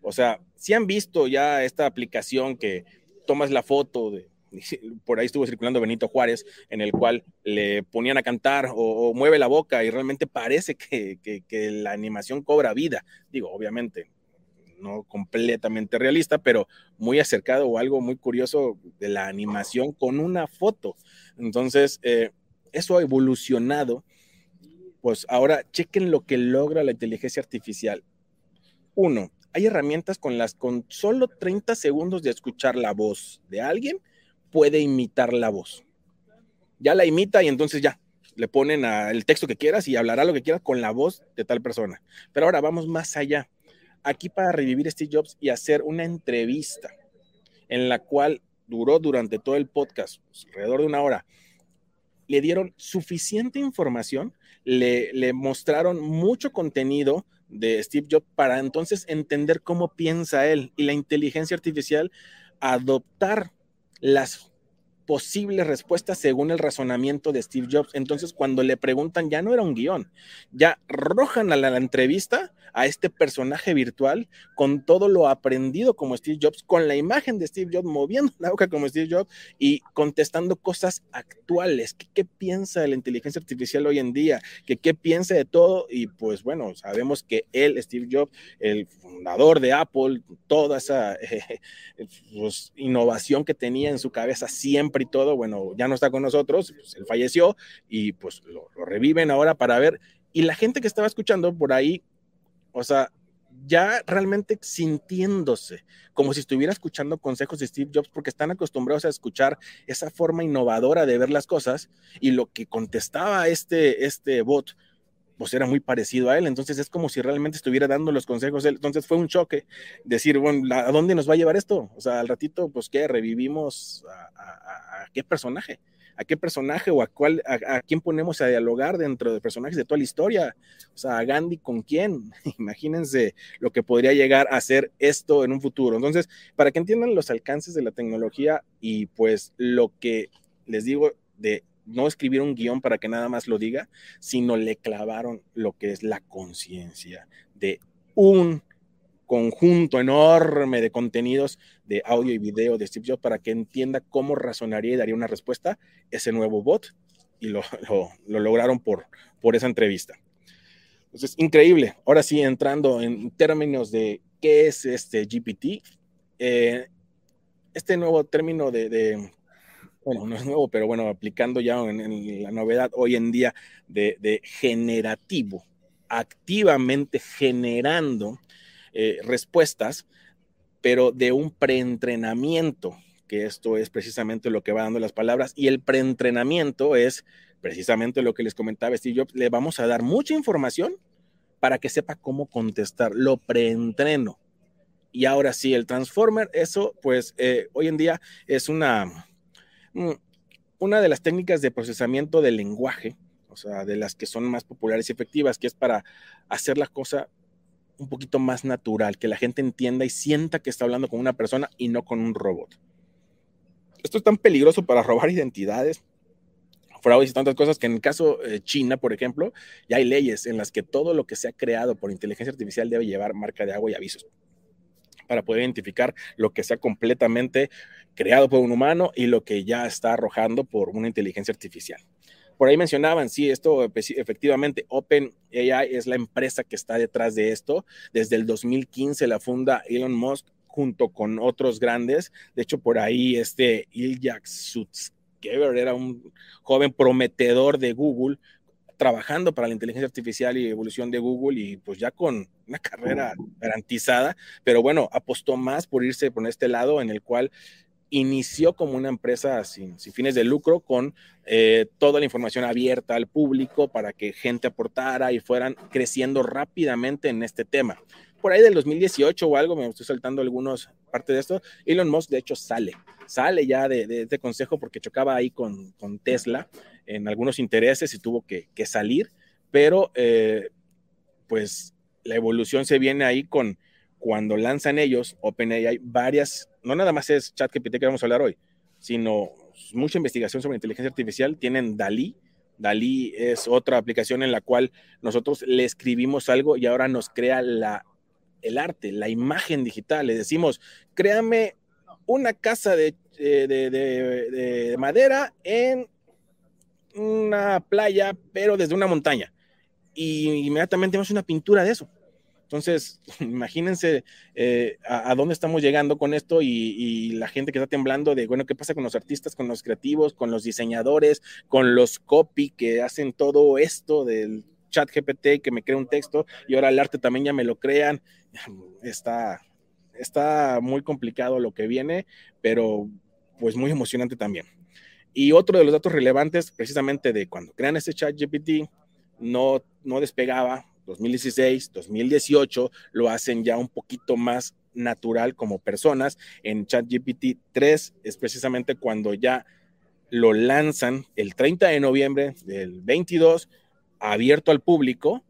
O sea, si han visto ya esta aplicación que tomas la foto de, por ahí estuvo circulando Benito Juárez, en el cual le ponían a cantar o, mueve la boca y realmente parece que, que, la animación cobra vida. Digo, obviamente, no completamente realista, pero muy acercado o algo muy curioso de la animación con una foto. Entonces, eh, eso ha evolucionado, pues ahora chequen lo que logra la inteligencia artificial. Uno, hay herramientas con las con solo 30 segundos de escuchar la voz de alguien puede imitar la voz. Ya la imita y entonces ya le ponen el texto que quieras y hablará lo que quieras con la voz de tal persona. Pero ahora vamos más allá. Aquí para revivir Steve Jobs y hacer una entrevista en la cual duró durante todo el podcast, pues, alrededor de una hora, le dieron suficiente información, le, mostraron mucho contenido de Steve Jobs para entonces entender cómo piensa él y la inteligencia artificial adoptar las posibles respuestas según el razonamiento de Steve Jobs. Entonces, cuando le preguntan, ya no era un guion, ya rojan a la, entrevista a este personaje virtual con todo lo aprendido como Steve Jobs, con la imagen de Steve Jobs moviendo la boca como Steve Jobs y contestando cosas actuales. ¿Qué, piensa de la inteligencia artificial hoy en día? ¿Qué, ¿Qué piensa de todo? Y pues bueno, sabemos que él, Steve Jobs, el fundador de Apple, toda esa pues, innovación que tenía en su cabeza siempre y todo, bueno, ya no está con nosotros, pues, él falleció y pues lo, reviven ahora para ver. Y la gente que estaba escuchando por ahí, o sea, ya realmente sintiéndose como si estuviera escuchando consejos de Steve Jobs porque están acostumbrados a escuchar esa forma innovadora de ver las cosas y lo que contestaba este, este bot pues era muy parecido a él, entonces es como si realmente estuviera dando los consejos él, entonces fue un choque, decir, bueno, ¿a dónde nos va a llevar esto? O sea, al ratito, pues, ¿qué? ¿Revivimos a, qué personaje? ¿A qué personaje o a cuál, a, quién ponemos a dialogar dentro de personajes de toda la historia? O sea, ¿a Gandhi con quién? Imagínense lo que podría llegar a ser esto en un futuro. Entonces, para que entiendan los alcances de la tecnología y pues lo que les digo de no escribieron un guion para que nada más lo diga, sino le clavaron lo que es la conciencia de un conjunto enorme de contenidos de audio y video de Steve Jobs para que entienda cómo razonaría y daría una respuesta ese nuevo bot y lo, lograron por, por esa entrevista. Entonces, increíble. Ahora sí, entrando en términos de qué es este GPT, eh, este nuevo término de bueno, no es nuevo, pero bueno, aplicando ya en, la novedad hoy en día de, generativo, activamente generando eh, respuestas, pero de un preentrenamiento, que esto es precisamente lo que va dando las palabras, y el preentrenamiento es precisamente lo que les comentaba Steve Jobs, le vamos a dar mucha información para que sepa cómo contestar, lo preentreno. Y ahora sí, el Transformer, eso pues eh, hoy en día es una una de las técnicas de procesamiento del lenguaje, o sea, de las que son más populares y efectivas, que es para hacer la cosa un poquito más natural, que la gente entienda y sienta que está hablando con una persona y no con un robot. Esto es tan peligroso para robar identidades, fraudes y tantas cosas que en el caso de China, por ejemplo, ya hay leyes en las que todo lo que se ha creado por inteligencia artificial debe llevar marca de agua y avisos para poder identificar lo que sea completamente creado por un humano y lo que ya está arrojando por una inteligencia artificial. Por ahí mencionaban, sí, esto efectivamente, OpenAI es la empresa que está detrás de esto. Desde el 2015 la funda Elon Musk junto con otros grandes. De hecho, por ahí este Ilya Sutskever era un joven prometedor de Google trabajando para la inteligencia artificial y evolución de Google y pues ya con una carrera garantizada, pero bueno, apostó más por irse por este lado en el cual inició como una empresa sin, fines de lucro con eh, toda la información abierta al público para que gente aportara y fueran creciendo rápidamente en este tema. Por ahí del 2018 o algo, me estoy saltando algunos parte de esto, Elon Musk de hecho sale, sale ya de, este consejo porque chocaba ahí con, con, Tesla en algunos intereses y tuvo que, que salir, pero eh, pues la evolución se viene ahí con cuando lanzan ellos, OpenAI, varias no nada más es ChatGPT que vamos a hablar hoy, sino mucha investigación sobre inteligencia artificial. Tienen Dalí. Dalí es otra aplicación en la cual nosotros le escribimos algo y ahora nos crea el arte, la imagen digital. Le decimos, créame una casa de, de madera en una playa, pero desde una montaña. Y inmediatamente vemos una pintura de eso. Entonces, imagínense eh, a, dónde estamos llegando con esto y, la gente que está temblando de, bueno, ¿qué pasa con los artistas, con los creativos, con los diseñadores, con los copy que hacen todo esto del chat GPT que me crea un texto y ahora el arte también ya me lo crean? Está, está muy complicado lo que viene, pero pues muy emocionante también. Y otro de los datos relevantes, precisamente de cuando crean este chat GPT, no, no despegaba, 2016, 2018, lo hacen ya un poquito más natural como personas. En ChatGPT 3 es precisamente cuando ya lo lanzan el 30 de noviembre del 22, abierto al público,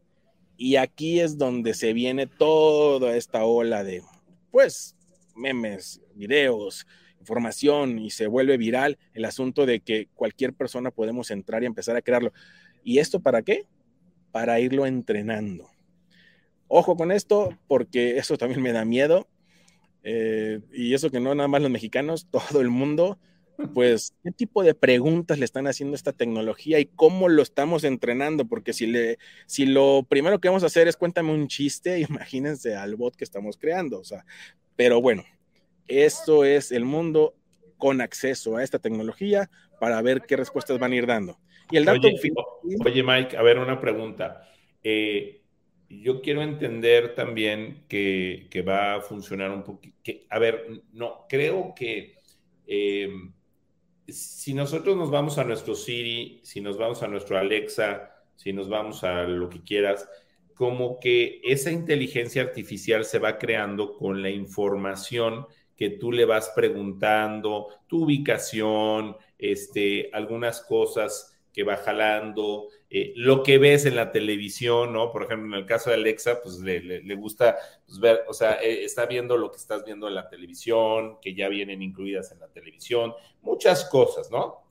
y aquí es donde se viene toda esta ola de, pues, memes, videos, información y se vuelve viral el asunto de que cualquier persona podemos entrar y empezar a crearlo. ¿Y esto para qué? Para irlo entrenando. Ojo con esto, porque eso también me da miedo. Eh, y eso que no nada más los mexicanos, todo el mundo, pues, ¿qué tipo de preguntas le están haciendo esta tecnología y cómo lo estamos entrenando? Porque si, le, si lo primero que vamos a hacer es cuéntame un chiste, imagínense al bot que estamos creando. O sea, pero bueno, esto es el mundo con acceso a esta tecnología para ver qué respuestas van a ir dando. Y el dato oye, Mike, a ver, una pregunta. Eh, yo quiero entender también que, va a funcionar un poquito. A ver, no, creo que eh, si nosotros nos vamos a nuestro Siri, si nos vamos a nuestro Alexa, si nos vamos a lo que quieras, como que esa inteligencia artificial se va creando con la información que tú le vas preguntando, tu ubicación, este, algunas cosas que va jalando, eh, lo que ves en la televisión, ¿no? Por ejemplo, en el caso de Alexa, pues le, gusta pues, ver, o sea, eh, está viendo lo que estás viendo en la televisión, que ya vienen incluidas en la televisión, muchas cosas, ¿no?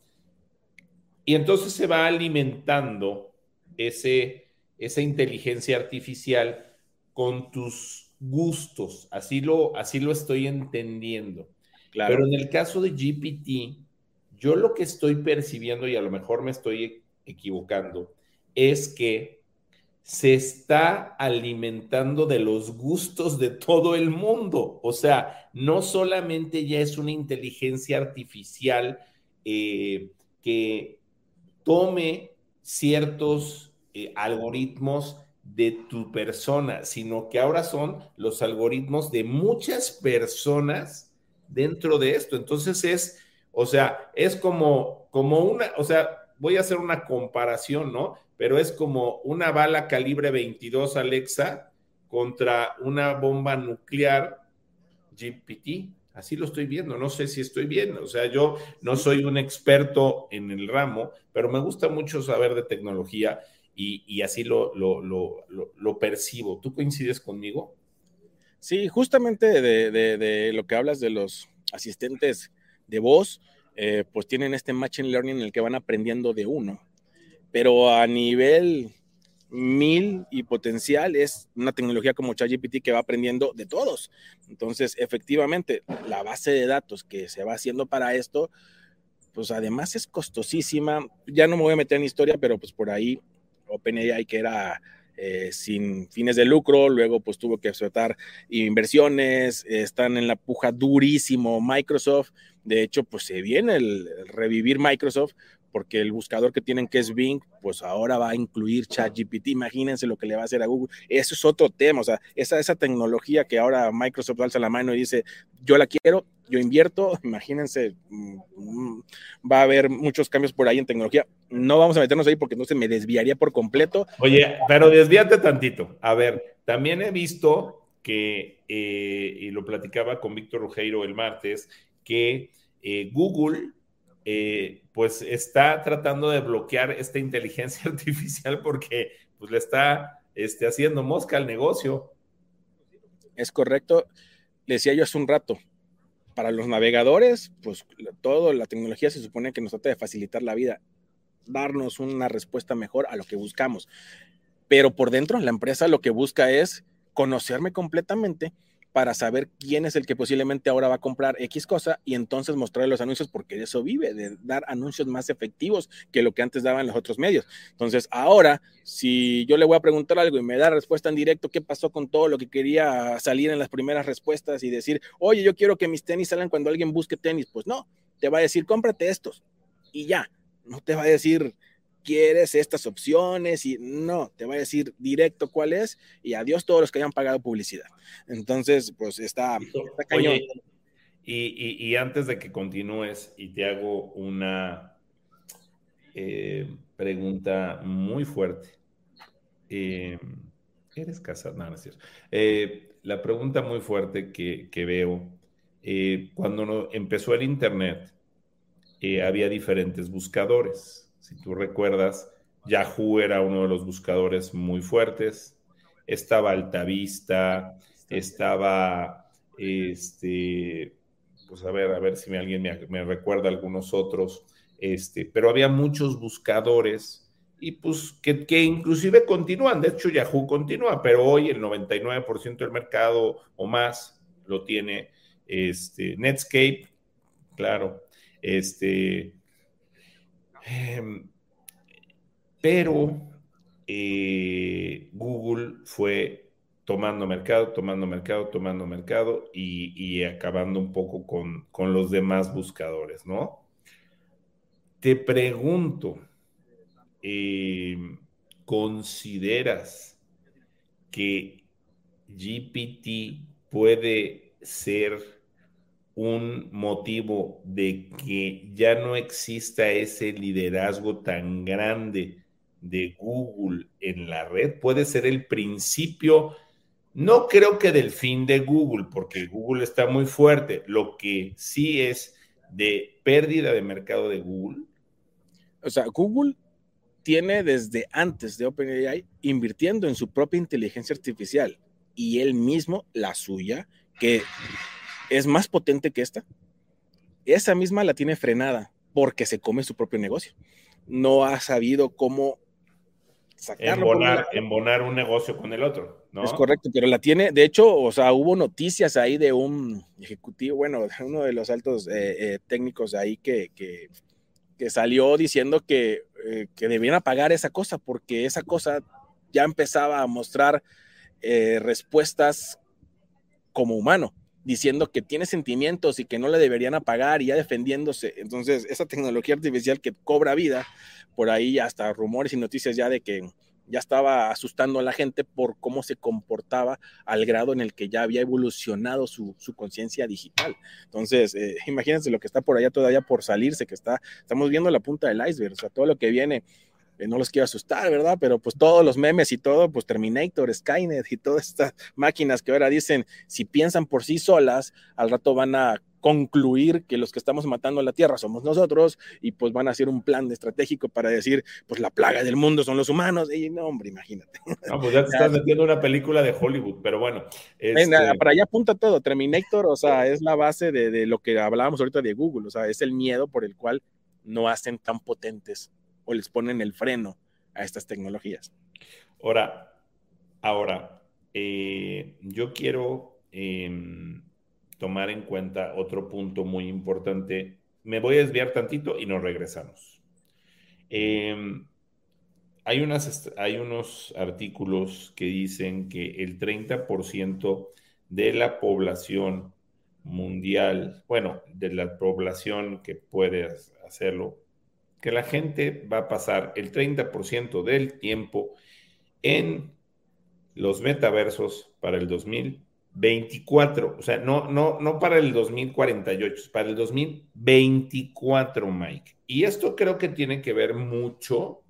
Y entonces se va alimentando ese, esa inteligencia artificial con tus gustos, así lo, así lo estoy entendiendo. Claro. Pero en el caso de GPT, yo lo que estoy percibiendo, y a lo mejor me estoy equivocando, es que se está alimentando de los gustos de todo el mundo. O sea, no solamente ya es una inteligencia artificial eh, que tome ciertos eh, algoritmos de tu persona, sino que ahora son los algoritmos de muchas personas dentro de esto. Entonces es o sea, es como, como una, o sea, voy a hacer una comparación, ¿no? Pero es como una bala calibre 22 Alexa contra una bomba nuclear GPT. Así lo estoy viendo, no sé si estoy bien, o sea, yo no soy un experto en el ramo, pero me gusta mucho saber de tecnología y, así lo, lo, lo, percibo. ¿Tú coincides conmigo? Sí, justamente de, de lo que hablas de los asistentes de voz, eh, pues tienen este machine learning en el que van aprendiendo de uno. Pero a nivel mil y potencial es una tecnología como ChatGPT que va aprendiendo de todos. Entonces, efectivamente, la base de datos que se va haciendo para esto, pues además es costosísima. Ya no me voy a meter en historia, pero pues por ahí OpenAI, que era eh, sin fines de lucro, luego pues tuvo que aceptar inversiones, están en la puja durísimo Microsoft, de hecho pues se viene el, revivir Microsoft porque el buscador que tienen que es Bing, pues ahora va a incluir ChatGPT, imagínense lo que le va a hacer a Google, eso es otro tema, o sea, esa, esa tecnología que ahora Microsoft alza la mano y dice, yo la quiero, yo invierto, imagínense, mm, mm, va a haber muchos cambios por ahí en tecnología. No vamos a meternos ahí porque entonces me desviaría por completo. Oye, pero desvíate tantito. A ver, también he visto que, eh, y lo platicaba con Víctor Rugeiro el martes, que eh, Google eh, pues está tratando de bloquear esta inteligencia artificial porque pues le está este, haciendo mosca al negocio. Es correcto. Le decía yo hace un rato, para los navegadores, pues toda la tecnología se supone que nos trata de facilitar la vida, darnos una respuesta mejor a lo que buscamos. Pero por dentro, la empresa lo que busca es conocerme completamente para saber quién es el que posiblemente ahora va a comprar X cosa y entonces mostrarle los anuncios porque de eso vive, de dar anuncios más efectivos que lo que antes daban los otros medios. Entonces, ahora, si yo le voy a preguntar algo y me da respuesta en directo, ¿qué pasó con todo lo que quería salir en las primeras respuestas y decir, oye, yo quiero que mis tenis salgan cuando alguien busque tenis? Pues no, te va a decir, cómprate estos y ya, no te va a decir, quieres estas opciones y no, te va a decir directo cuál es y adiós todos los que hayan pagado publicidad. Entonces, pues está, cañón. y, antes de que continúes y te hago una eh, pregunta muy fuerte. Eh, ¿Eres casado? No, no es cierto. Eh, la pregunta muy fuerte que, que veo, cuando empezó el Internet, había diferentes buscadores. Si tú recuerdas, Yahoo era uno de los buscadores muy fuertes, estaba Altavista, estaba, este, pues a ver, a ver si alguien me, recuerda algunos otros, este, pero había muchos buscadores y pues que, que, inclusive continúan, de hecho Yahoo continúa, pero hoy el 99% del mercado o más lo tiene este, Netscape, claro, este, em, pero eh, Google fue tomando mercado, tomando mercado, tomando mercado y, acabando un poco con, los demás buscadores, ¿no? Te pregunto, em, ¿consideras que GPT puede ser un motivo de que ya no exista ese liderazgo tan grande de Google en la red? Puede ser el principio, no creo que del fin de Google, porque Google está muy fuerte, lo que sí es de pérdida de mercado de Google. O sea, Google tiene desde antes de OpenAI invirtiendo en su propia inteligencia artificial y él mismo la suya, que es más potente que esta, esa misma la tiene frenada porque se come su propio negocio. No ha sabido cómo sacarlo. Embonar, embonar un negocio con el otro, ¿no? Es correcto, pero la tiene, de hecho, o sea, hubo noticias ahí de un ejecutivo, bueno, uno de los altos eh, eh, técnicos ahí que, que, salió diciendo que, eh, que debían apagar esa cosa porque esa cosa ya empezaba a mostrar respuestas como humano diciendo que tiene sentimientos y que no le deberían apagar y ya defendiéndose. Entonces, esa tecnología artificial que cobra vida, por ahí hasta rumores y noticias ya de que ya estaba asustando a la gente por cómo se comportaba al grado en el que ya había evolucionado su, conciencia digital. Entonces, eh, imagínense lo que está por allá todavía por salirse, que está, estamos viendo la punta del iceberg, o sea, todo lo que viene eh, no los quiero asustar, ¿verdad? Pero pues todos los memes y todo, pues Terminator, Skynet y todas estas máquinas que ahora dicen, si piensan por sí solas, al rato van a concluir que los que estamos matando a la Tierra somos nosotros y pues van a hacer un plan estratégico para decir, pues la plaga del mundo son los humanos. Y no, hombre, imagínate. No, pues ya te estás metiendo una película de Hollywood, pero bueno. Este para allá apunta todo. Terminator, o sea, es la base de, de lo que hablábamos ahorita de Google, o sea, es el miedo por el cual no hacen tan potentes o les ponen el freno a estas tecnologías. Ahora, ahora, eh, yo quiero em, tomar en cuenta otro punto muy importante. Me voy a desviar tantito y nos regresamos. Em, hay, unas, hay unos artículos que dicen que el 30% de la población mundial, bueno, de la población que puede hacerlo, que la gente va a pasar el 30% del tiempo en los metaversos para el 2024. O sea, no, no, no para el 2048, para el 2024, Mike. Y esto creo que tiene que ver mucho,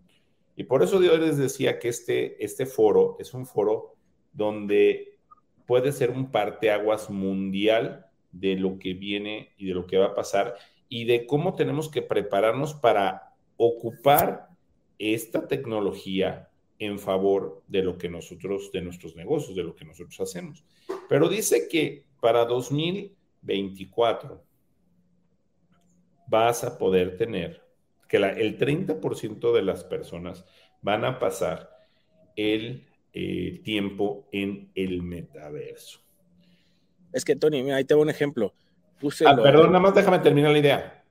y por eso yo les decía que este, este foro es un foro donde puede ser un parteaguas mundial de lo que viene y de lo que va a pasar y de cómo tenemos que prepararnos para ocupar esta tecnología en favor de lo que nosotros, de nuestros negocios, de lo que nosotros hacemos. Pero dice que para 2024 vas a poder tener, que el 30% de las personas van a pasar el eh, tiempo en el metaverso. Es que, Tony, ahí te voy un ejemplo. Ah, perdón, nada más déjame terminar la idea.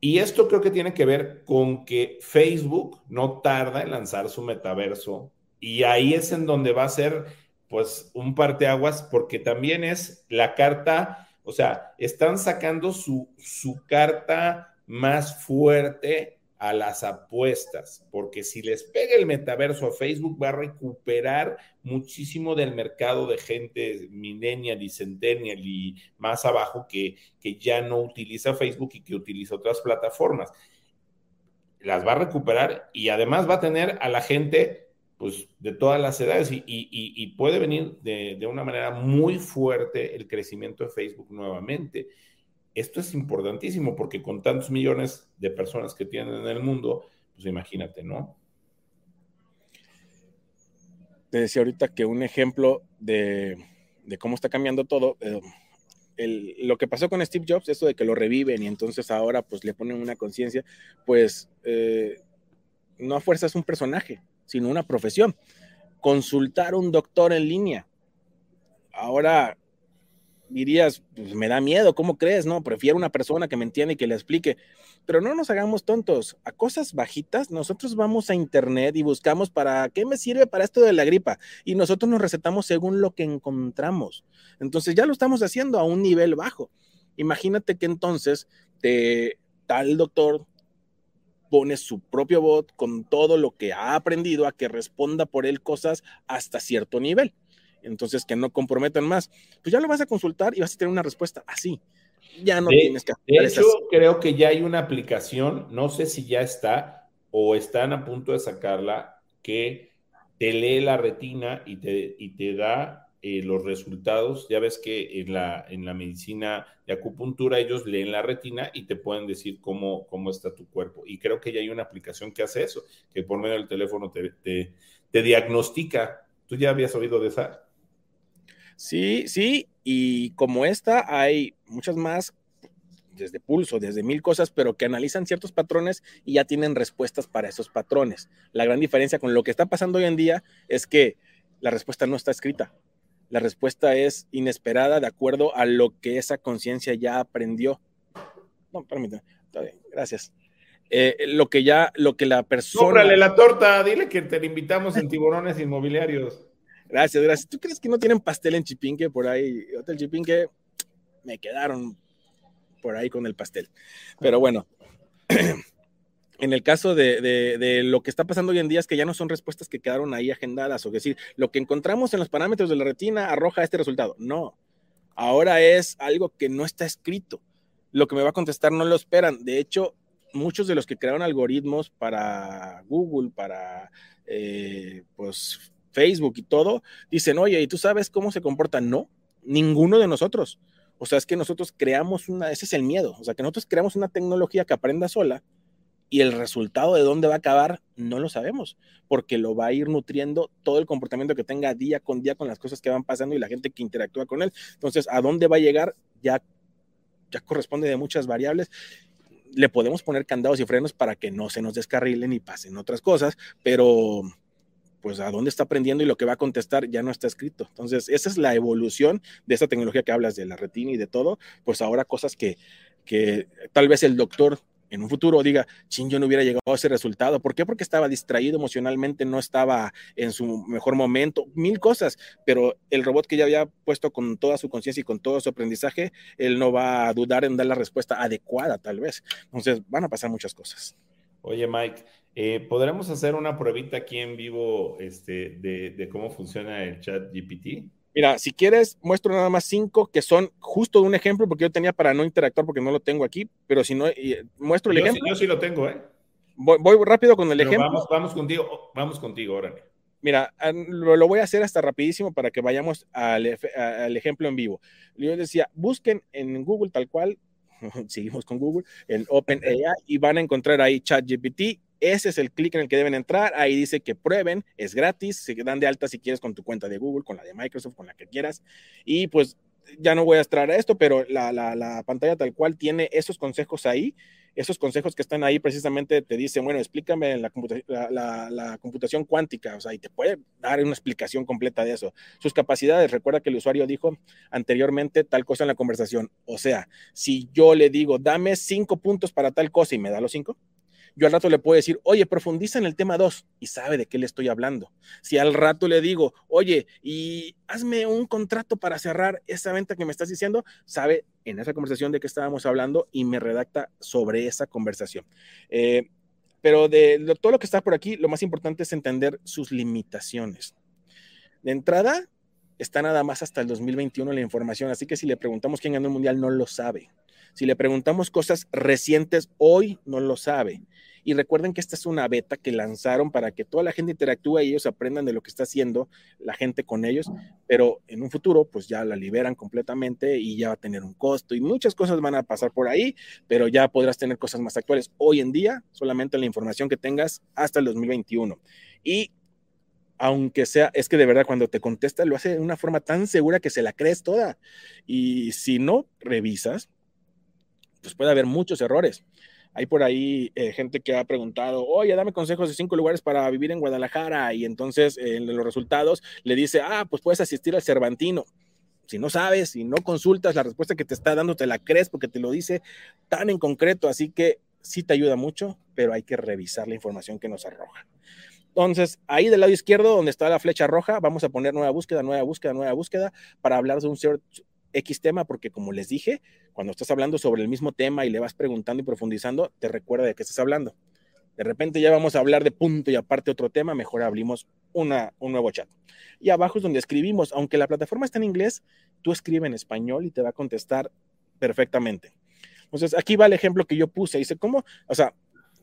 Y esto creo que tiene que ver con que Facebook no tarda en lanzar su metaverso y ahí es en donde va a ser pues un parteaguas porque también es la carta, o sea, están sacando su, su carta más fuerte a las apuestas, porque si les pega el metaverso a Facebook, va a recuperar muchísimo del mercado de gente millennial y centennial y más abajo que, que ya no utiliza Facebook y que utiliza otras plataformas. Las va a recuperar y además va a tener a la gente pues, de todas las edades y, y, puede venir de, de una manera muy fuerte el crecimiento de Facebook nuevamente. Esto es importantísimo porque con tantos millones de personas que tienen en el mundo, pues imagínate, ¿no? Te decía ahorita que un ejemplo de, cómo está cambiando todo, eh, lo que pasó con Steve Jobs, eso de que lo reviven y entonces ahora pues le ponen una conciencia, pues eh, no a fuerza es un personaje, sino una profesión. Consultar a un doctor en línea. Ahora dirías, pues me da miedo, ¿cómo crees? No, prefiero una persona que me entienda y que le explique. Pero no nos hagamos tontos. A cosas bajitas, nosotros vamos a internet y buscamos para qué me sirve para esto de la gripa. Y nosotros nos recetamos según lo que encontramos. Entonces ya lo estamos haciendo a un nivel bajo. Imagínate que entonces te, tal doctor pone su propio bot con todo lo que ha aprendido a que responda por él cosas hasta cierto nivel entonces que no comprometan más, pues ya lo vas a consultar y vas a tener una respuesta así. Ya no tienes que De hecho, creo que ya hay una aplicación, no sé si ya está o están a punto de sacarla, que te lee la retina y te, y te da eh, los resultados. Ya ves que en la, en la medicina de acupuntura ellos leen la retina y te pueden decir cómo, cómo está tu cuerpo. Y creo que ya hay una aplicación que hace eso, que por medio del teléfono te, te, te diagnostica. ¿Tú ya habías oído de esa? Sí, sí, y como esta hay muchas más, desde pulso, desde mil cosas, pero que analizan ciertos patrones y ya tienen respuestas para esos patrones. La gran diferencia con lo que está pasando hoy en día es que la respuesta no está escrita. La respuesta es inesperada de acuerdo a lo que esa conciencia ya aprendió. No, permítame. gracias. Eh, lo que ya, lo que la persona. Cómprale la torta, dile que te invitamos en tiburones inmobiliarios. Gracias, gracias. ¿Tú crees que no tienen pastel en Chipinque por ahí? Hotel Chipinque, me quedaron por ahí con el pastel. Pero bueno, en el caso de, lo que está pasando hoy en día es que ya no son respuestas que quedaron ahí agendadas, o decir, lo que encontramos en los parámetros de la retina arroja este resultado. No, ahora es algo que no está escrito. Lo que me va a contestar no lo esperan. De hecho, muchos de los que crearon algoritmos para Google, para eh, pues Facebook y todo, dicen, oye, ¿y tú sabes cómo se comportan? No, ninguno de nosotros. O sea, es que nosotros creamos una, ese es el miedo, o sea, que nosotros creamos una tecnología que aprenda sola y el resultado de dónde va a acabar no lo sabemos, porque lo va a ir nutriendo todo el comportamiento que tenga día con día con las cosas que van pasando y la gente que interactúa con él. Entonces, ¿a dónde va a llegar? Ya, ya corresponde de muchas variables le podemos poner candados y frenos para que no se nos descarrilen y pasen otras cosas, pero pues a dónde está aprendiendo y lo que va a contestar ya no está escrito. Entonces, esa es la evolución de esa tecnología que hablas de la retina y de todo, pues ahora cosas que, que tal vez el doctor en un futuro diga, ching, yo no hubiera llegado a ese resultado. ¿Por qué? Porque estaba distraído emocionalmente, no estaba en su mejor momento, mil cosas, pero el robot que ya había puesto con toda su conciencia y con todo su aprendizaje, él no va a dudar en dar la respuesta adecuada, tal vez. Entonces, van a pasar muchas cosas. Oye, Mike, eh, ¿podremos hacer una pruebita aquí en vivo este, de, cómo funciona el chat GPT? Mira, si quieres, muestro nada más cinco que son justo un ejemplo, porque yo tenía para no interactuar porque no lo tengo aquí, pero si no, muestro el ejemplo. yo sí lo tengo, ¿eh? Voy, rápido con el ejemplo. Vamos, vamos contigo, vamos contigo, órale. Mira, lo, voy a hacer hasta rapidísimo para que vayamos al, al, ejemplo en vivo. Yo decía, busquen en Google tal cual, seguimos con Google, en OpenAI y van a encontrar ahí ChatGPT ese es el clic en el que deben entrar. Ahí dice que prueben, es gratis, se dan de alta si quieres con tu cuenta de Google, con la de Microsoft, con la que quieras. Y pues ya no voy a extraer esto, pero la, pantalla tal cual tiene esos consejos ahí. Esos consejos que están ahí precisamente te dicen, bueno, explícame la, la, computación cuántica, o sea, y te puede dar una explicación completa de eso. Sus capacidades, recuerda que el usuario dijo anteriormente tal cosa en la conversación. O sea, si yo le digo, dame cinco puntos para tal cosa y me da los cinco, yo al rato le puedo decir, oye, profundiza en el tema 2 y sabe de qué le estoy hablando. Si al rato le digo, oye, y hazme un contrato para cerrar esa venta que me estás diciendo, sabe en esa conversación de qué estábamos hablando y me redacta sobre esa conversación. Eh, pero de todo lo que está por aquí, lo más importante es entender sus limitaciones. De entrada, está nada más hasta el 2021 la información, así que si le preguntamos quién ganó el mundial, no lo sabe. Si le preguntamos cosas recientes, hoy no lo sabe. Y recuerden que esta es una beta que lanzaron para que toda la gente interactúe y ellos aprendan de lo que está haciendo la gente con ellos, pero en un futuro pues ya la liberan completamente y ya va a tener un costo y muchas cosas van a pasar por ahí, pero ya podrás tener cosas más actuales. Hoy en día, solamente la información que tengas hasta el 2021. Y aunque sea, es que de verdad cuando te contesta lo hace de una forma tan segura que se la crees toda. Y si no revisas, pues puede haber muchos errores. Hay por ahí eh, gente que ha preguntado, oye, dame consejos de cinco lugares para vivir en Guadalajara. Y entonces en los resultados le dice, ah, pues puedes asistir al Cervantino. Si no sabes, si no consultas, la respuesta que te está dando te la crees porque te lo dice tan en concreto. Así que sí te ayuda mucho, pero hay que revisar la información que nos arroja. Entonces, ahí del lado izquierdo, donde está la flecha roja, vamos a poner nueva búsqueda, nueva búsqueda, nueva búsqueda para hablar de un X tema, porque como les dije, cuando estás hablando sobre el mismo tema y le vas preguntando y profundizando, te recuerda de qué estás hablando. De repente ya vamos a hablar de punto y aparte otro tema, mejor abrimos una, un nuevo chat. Y abajo es donde escribimos, aunque la plataforma está en inglés, tú escribe en español y te va a contestar perfectamente. Entonces, aquí va el ejemplo que yo puse. Dice, ¿cómo? O sea,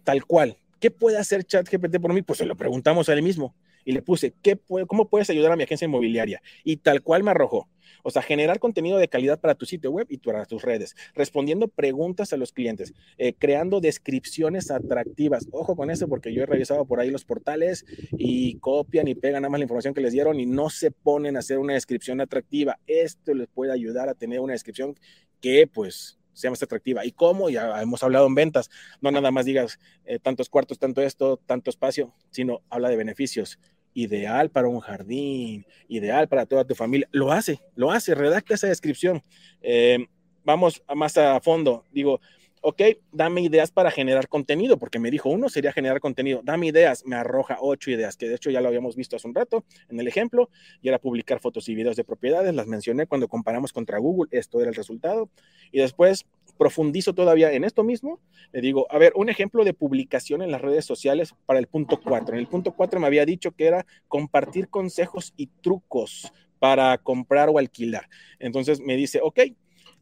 tal cual. ¿Qué puede hacer ChatGPT por mí? Pues se lo preguntamos a él mismo. Y le puse, ¿qué ¿cómo puedes ayudar a mi agencia inmobiliaria? Y tal cual me arrojó. O sea, generar contenido de calidad para tu sitio web y para tus redes, respondiendo preguntas a los clientes, eh, creando descripciones atractivas. Ojo con eso porque yo he revisado por ahí los portales y copian y pegan nada más la información que les dieron y no se ponen a hacer una descripción atractiva. Esto les puede ayudar a tener una descripción que pues sea más atractiva. ¿Y cómo? Ya hemos hablado en ventas. No nada más digas eh, tantos cuartos, tanto esto, tanto espacio, sino habla de beneficios ideal para un jardín, ideal para toda tu familia. Lo hace, lo hace, redacta esa descripción. Eh, vamos más a fondo. Digo, ok, dame ideas para generar contenido, porque me dijo uno sería generar contenido, dame ideas, me arroja ocho ideas, que de hecho ya lo habíamos visto hace un rato en el ejemplo, y era publicar fotos y videos de propiedades, las mencioné cuando comparamos contra Google, esto era el resultado, y después profundizo todavía en esto mismo, le digo, a ver, un ejemplo de publicación en las redes sociales para el punto 4. En el punto 4 me había dicho que era compartir consejos y trucos para comprar o alquilar. Entonces me dice, ok,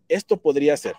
esto podría ser.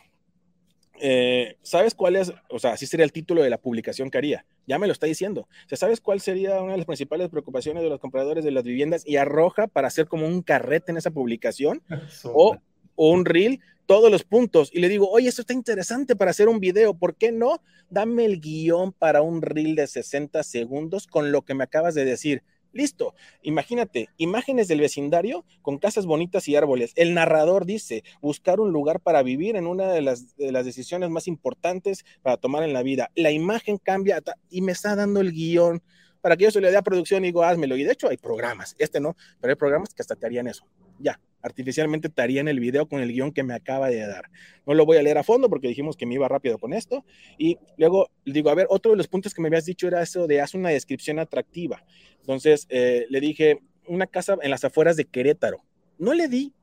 Eh, ¿Sabes cuál es? O sea, así sería el título de la publicación que haría. Ya me lo está diciendo. O sea, ¿sabes cuál sería una de las principales preocupaciones de los compradores de las viviendas? Y arroja para hacer como un carrete en esa publicación o, o un reel todos los puntos y le digo, oye, esto está interesante para hacer un video, ¿por qué no? Dame el guion para un reel de 60 segundos con lo que me acabas de decir. Listo, imagínate, imágenes del vecindario con casas bonitas y árboles. El narrador dice, buscar un lugar para vivir en una de las, de las decisiones más importantes para tomar en la vida. La imagen cambia y me está dando el guion para que yo se le dé a producción y digo, házmelo. Y de hecho hay programas, este no, pero hay programas que hasta te harían eso. Ya, artificialmente te harían el video con el guion que me acaba de dar. No lo voy a leer a fondo porque dijimos que me iba rápido con esto. Y luego digo, a ver, otro de los puntos que me habías dicho era eso de haz una descripción atractiva. Entonces eh, le dije, una casa en las afueras de Querétaro. No le di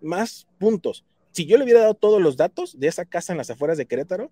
más puntos. Si yo le hubiera dado todos los datos de esa casa en las afueras de Querétaro,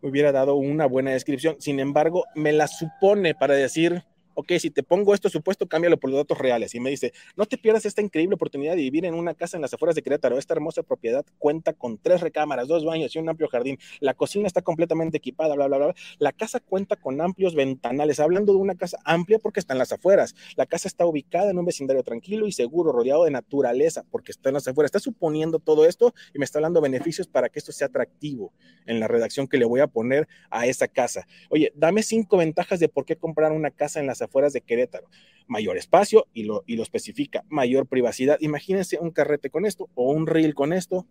me hubiera dado una buena descripción. Sin embargo, me la supone para decir ok, si te pongo esto supuesto, cámbialo por los datos reales. Y me dice, no te pierdas esta increíble oportunidad de vivir en una casa en las afueras de Querétaro. Esta hermosa propiedad cuenta con tres recámaras, dos baños y un amplio jardín. La cocina está completamente equipada, bla, bla, bla. La casa cuenta con amplios ventanales. Hablando de una casa amplia porque está en las afueras. La casa está ubicada en un vecindario tranquilo y seguro, rodeado de naturaleza porque está en las afueras. Está suponiendo todo esto y me está hablando beneficios para que esto sea atractivo en la redacción que le voy a poner a esa casa. Oye, dame cinco ventajas de por qué comprar una casa en las afueras de Querétaro. Mayor espacio y lo, y lo especifica, mayor privacidad. Imagínense un carrete con esto o un reel con esto.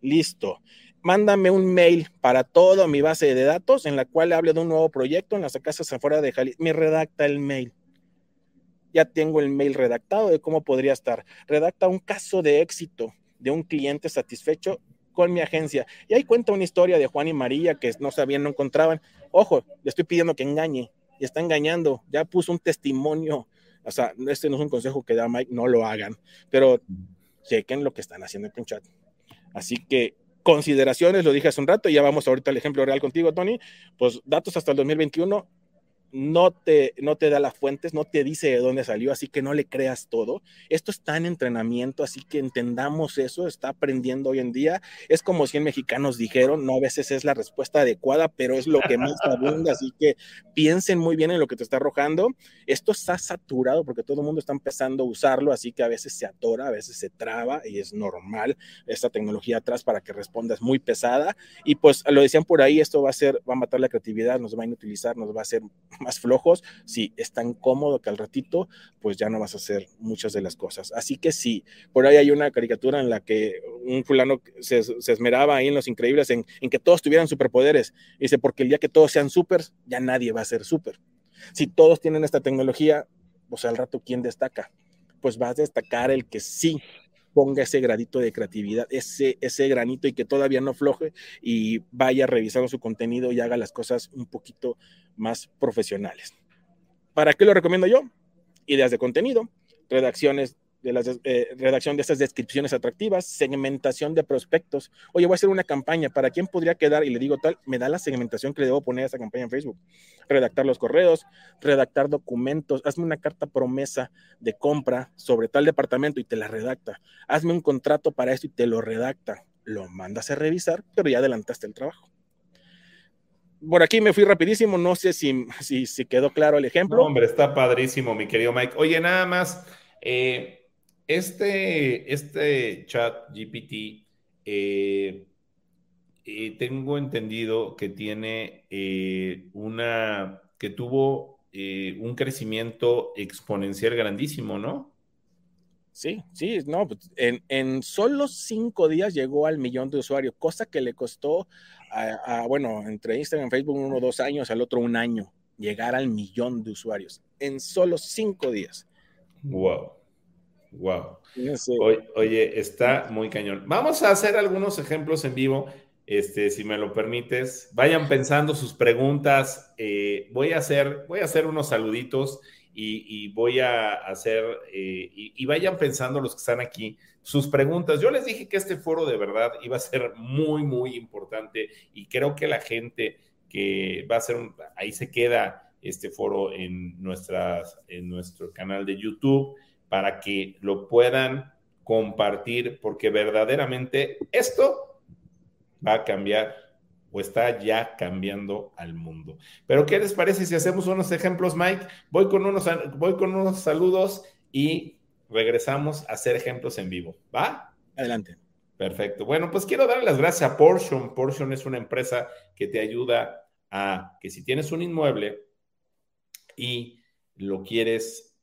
Listo. Mándame un mail para toda mi base de datos en la cual hable de un nuevo proyecto en las casas afuera de Jalisco. Me redacta el mail. Ya tengo el mail redactado de cómo podría estar. Redacta un caso de éxito de un cliente satisfecho con mi agencia. Y ahí cuenta una historia de Juan y María que no sabían, no encontraban. Ojo, le estoy pidiendo que engañe y está engañando. Ya puso un testimonio. O sea, este no es un consejo que da Mike, no lo hagan, pero chequen lo que están haciendo en chat. Así que consideraciones, lo dije hace un rato, ya vamos ahorita al ejemplo real contigo, Tony. Pues datos hasta el 2021, no te, no te da las fuentes, no te dice de dónde salió, así que no le creas todo. Esto está en entrenamiento, así que entendamos eso, está aprendiendo hoy en día. Es como 100 mexicanos dijeron, no a veces es la respuesta adecuada, pero es lo que más abunda, así que piensen muy bien en lo que te está arrojando. Esto está saturado porque todo el mundo está empezando a usarlo, así que a veces se atora, a veces se traba y es normal esta tecnología atrás para que respondas muy pesada. Y pues lo decían por ahí, esto va a ser, va a matar la creatividad, nos va a inutilizar, nos va a hacer más flojos, si es tan cómodo que al ratito, pues ya no vas a hacer muchas de las cosas. Así que sí, por ahí hay una caricatura en la que un fulano se, esmeraba ahí en Los Increíbles en, que todos tuvieran superpoderes. dice, porque el día que todos sean super, ya nadie va a ser super. Si todos tienen esta tecnología, pues al rato, ¿quién destaca? Pues va a destacar el que sí ponga ese gradito de creatividad, ese, ese granito y que todavía no floje y vaya revisando su contenido y haga las cosas un poquito más profesionales. ¿Para qué lo recomiendo yo? Ideas de contenido, redacciones de la eh, redacción de estas descripciones atractivas, segmentación de prospectos. Oye, voy a hacer una campaña, ¿para quién podría quedar? Y le digo tal, me da la segmentación que le debo poner a esa campaña en Facebook. Redactar los correos, redactar documentos, hazme una carta promesa de compra sobre tal departamento y te la redacta. Hazme un contrato para esto y te lo redacta. Lo mandas a revisar, pero ya adelantaste el trabajo. Por aquí me fui rapidísimo, no sé si, si, quedó claro el ejemplo. hombre, está padrísimo, mi querido Mike. Oye, nada más, eh, este, este chat GPT, eh, eh, tengo entendido que tiene una, que tuvo un crecimiento exponencial grandísimo, ¿no? Sí, sí, no, pues, en, en, solo cinco días llegó al millón de usuarios, cosa que le costó a, bueno, entre Instagram y Facebook uno o dos años, al otro un año, llegar al millón de usuarios, en solo cinco días. Wow. Wow. Oye, está muy cañón. Vamos a hacer algunos ejemplos en vivo, este, si me lo permites. Vayan pensando sus preguntas. Eh, voy, a hacer, voy a hacer unos saluditos y, voy a hacer, eh, y, vayan pensando los que están aquí sus preguntas. Yo les dije que este foro de verdad iba a ser muy, muy importante y creo que la gente que va a ser, ahí se queda este foro en, nuestras, en nuestro canal de YouTube para que lo puedan compartir, porque verdaderamente esto va a cambiar o está ya cambiando al mundo. Pero, ¿qué les parece si hacemos unos ejemplos, Mike? Voy con unos, voy con unos saludos y regresamos a hacer ejemplos en vivo. ¿Va? Adelante. Perfecto. Bueno, pues quiero darle las gracias a Portion. Portion es una empresa que te ayuda a que si tienes un inmueble y lo quieres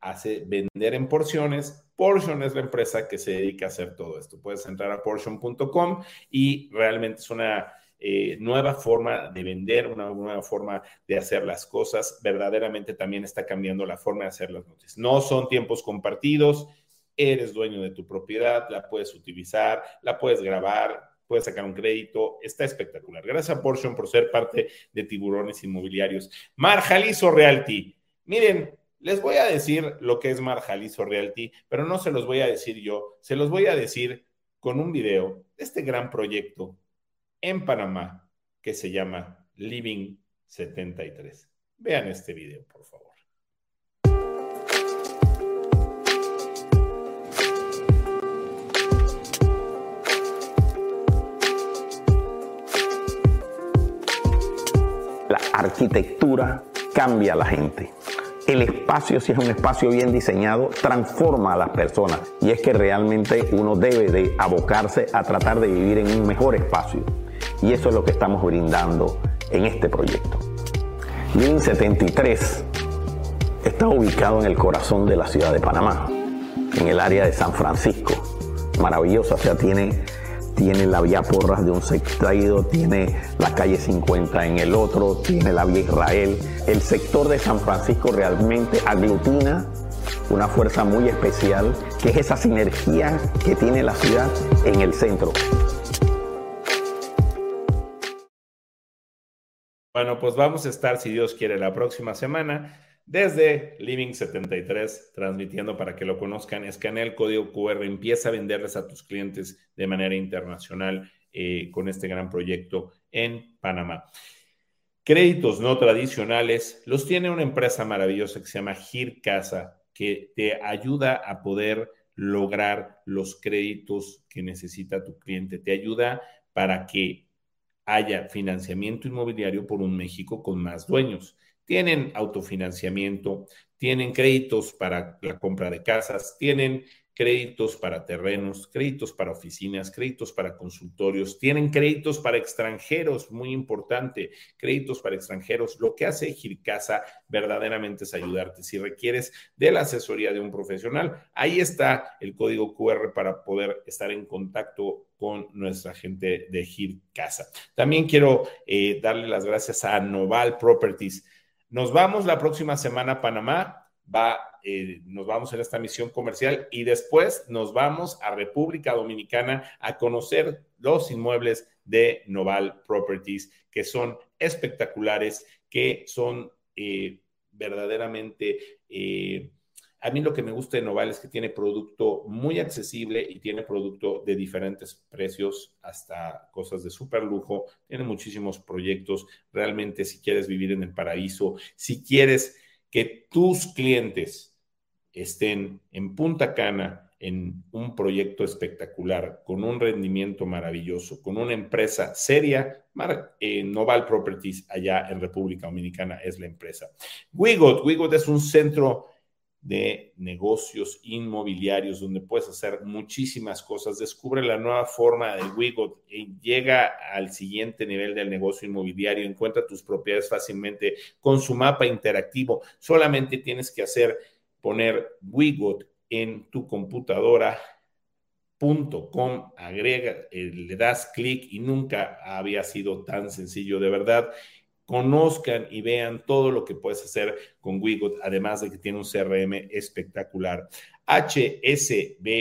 hace vender en porciones. Portion es la empresa que se dedica a hacer todo esto. Puedes entrar a portion.com y realmente es una eh, nueva forma de vender, una nueva forma de hacer las cosas. Verdaderamente también está cambiando la forma de hacer las noticias. No son tiempos compartidos, eres dueño de tu propiedad, la puedes utilizar, la puedes grabar, puedes sacar un crédito, está espectacular. Gracias a Portion por ser parte de Tiburones Inmobiliarios. Mar Jalizo Realty. Miren, les voy a decir lo que es Marjalizo Realty, pero no se los voy a decir yo, se los voy a decir con un video de este gran proyecto en Panamá que se llama Living 73. Vean este video, por favor. La arquitectura cambia a la gente el espacio, si es un espacio bien diseñado, transforma a las personas. Y es que realmente uno debe de abocarse a tratar de vivir en un mejor espacio. Y eso es lo que estamos brindando en este proyecto. Living 73 está ubicado en el corazón de la ciudad de Panamá, en el área de San Francisco. Maravillosa, o sea, tiene tiene la vía Porras de un sector, tiene la calle 50 en el otro, tiene la vía Israel. El sector de San Francisco realmente aglutina una fuerza muy especial, que es esa sinergia que tiene la ciudad en el centro. Bueno, pues vamos a estar, si Dios quiere, la próxima semana desde Living 73, transmitiendo para que lo conozcan, escanea el código QR, empieza a venderles a tus clientes de manera internacional eh, con este gran proyecto en Panamá. créditos no tradicionales los tiene una empresa maravillosa que se llama Gir Casa, que te ayuda a poder lograr los créditos que necesita tu cliente. Te ayuda para que haya financiamiento inmobiliario por un México con más dueños. Tienen autofinanciamiento, tienen créditos para la compra de casas, tienen créditos para terrenos, créditos para oficinas, créditos para consultorios, tienen créditos para extranjeros, muy importante, créditos para extranjeros. Lo que hace Gircasa verdaderamente es ayudarte. Si requieres de la asesoría de un profesional, ahí está el código QR para poder estar en contacto con nuestra gente de Gircasa. También quiero eh, darle las gracias a Noval Properties. Nos vamos la próxima semana a Panamá va, eh, nos vamos en esta misión comercial y después nos vamos a República Dominicana a conocer los inmuebles de Noval Properties, que son espectaculares, que son eh, verdaderamente... Eh, a mí lo que me gusta de Noval es que tiene producto muy accesible y tiene producto de diferentes precios hasta cosas de súper lujo. Tiene muchísimos proyectos. Realmente, si quieres vivir en el paraíso, si quieres que tus clientes estén en Punta Cana en un proyecto espectacular, con un rendimiento maravilloso, con una empresa seria, eh, Noval Properties allá en República Dominicana es la empresa. Wigot, Wigot es un centro de negocios inmobiliarios donde puedes hacer muchísimas cosas. Descubre la nueva forma de Wigot y llega al siguiente nivel del negocio inmobiliario. Encuentra tus propiedades fácilmente con su mapa interactivo. Solamente tienes que hacer poner Wigot en tu computadora agrega, eh, le das clic y nunca había sido tan sencillo de verdad conozcan y vean todo lo que puedes hacer con Wigot, además de que tiene un CRM espectacular. HSBC.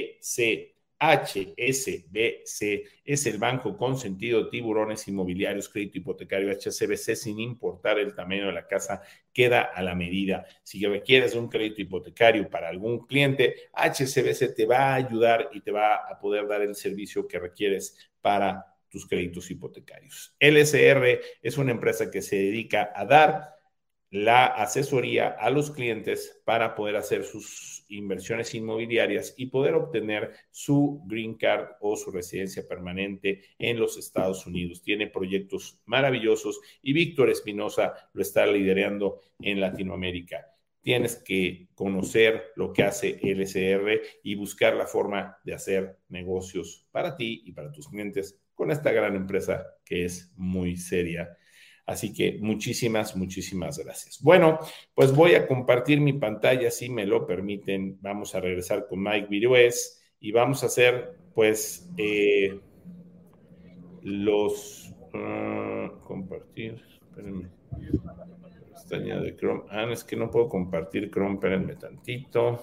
HSBC es el banco con sentido tiburones inmobiliarios, crédito hipotecario HSBC sin importar el tamaño de la casa, queda a la medida. Si requieres un crédito hipotecario para algún cliente, HSBC te va a ayudar y te va a poder dar el servicio que requieres para tus créditos hipotecarios. LSR es una empresa que se dedica a dar la asesoría a los clientes para poder hacer sus inversiones inmobiliarias y poder obtener su green card o su residencia permanente en los Estados Unidos. Tiene proyectos maravillosos y Víctor Espinosa lo está liderando en Latinoamérica. Tienes que conocer lo que hace LSR y buscar la forma de hacer negocios para ti y para tus clientes con esta gran empresa que es muy seria. Así que muchísimas, muchísimas gracias. Bueno, pues voy a compartir mi pantalla, si me lo permiten. Vamos a regresar con Mike Virués y vamos a hacer, pues, eh, los... Ah, compartir, espérenme. Pestaña de Chrome. Ah, es que no puedo compartir Chrome, espérenme tantito.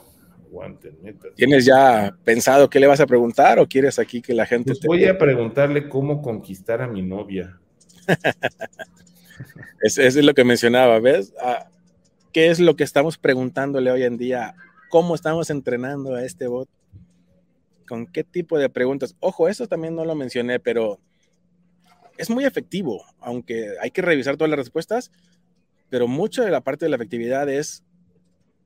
¿Tienes ya pensado qué le vas a preguntar o quieres aquí que la gente pues te... Voy a preguntarle cómo conquistar a mi novia. eso, es lo que mencionaba, ¿ves? Ah, ¿Qué es lo que estamos preguntándole hoy en día? ¿Cómo estamos entrenando a este bot? ¿Con qué tipo de preguntas? Ojo, eso también no lo mencioné, pero es muy efectivo, aunque hay que revisar todas las respuestas, pero mucho de la parte de la efectividad es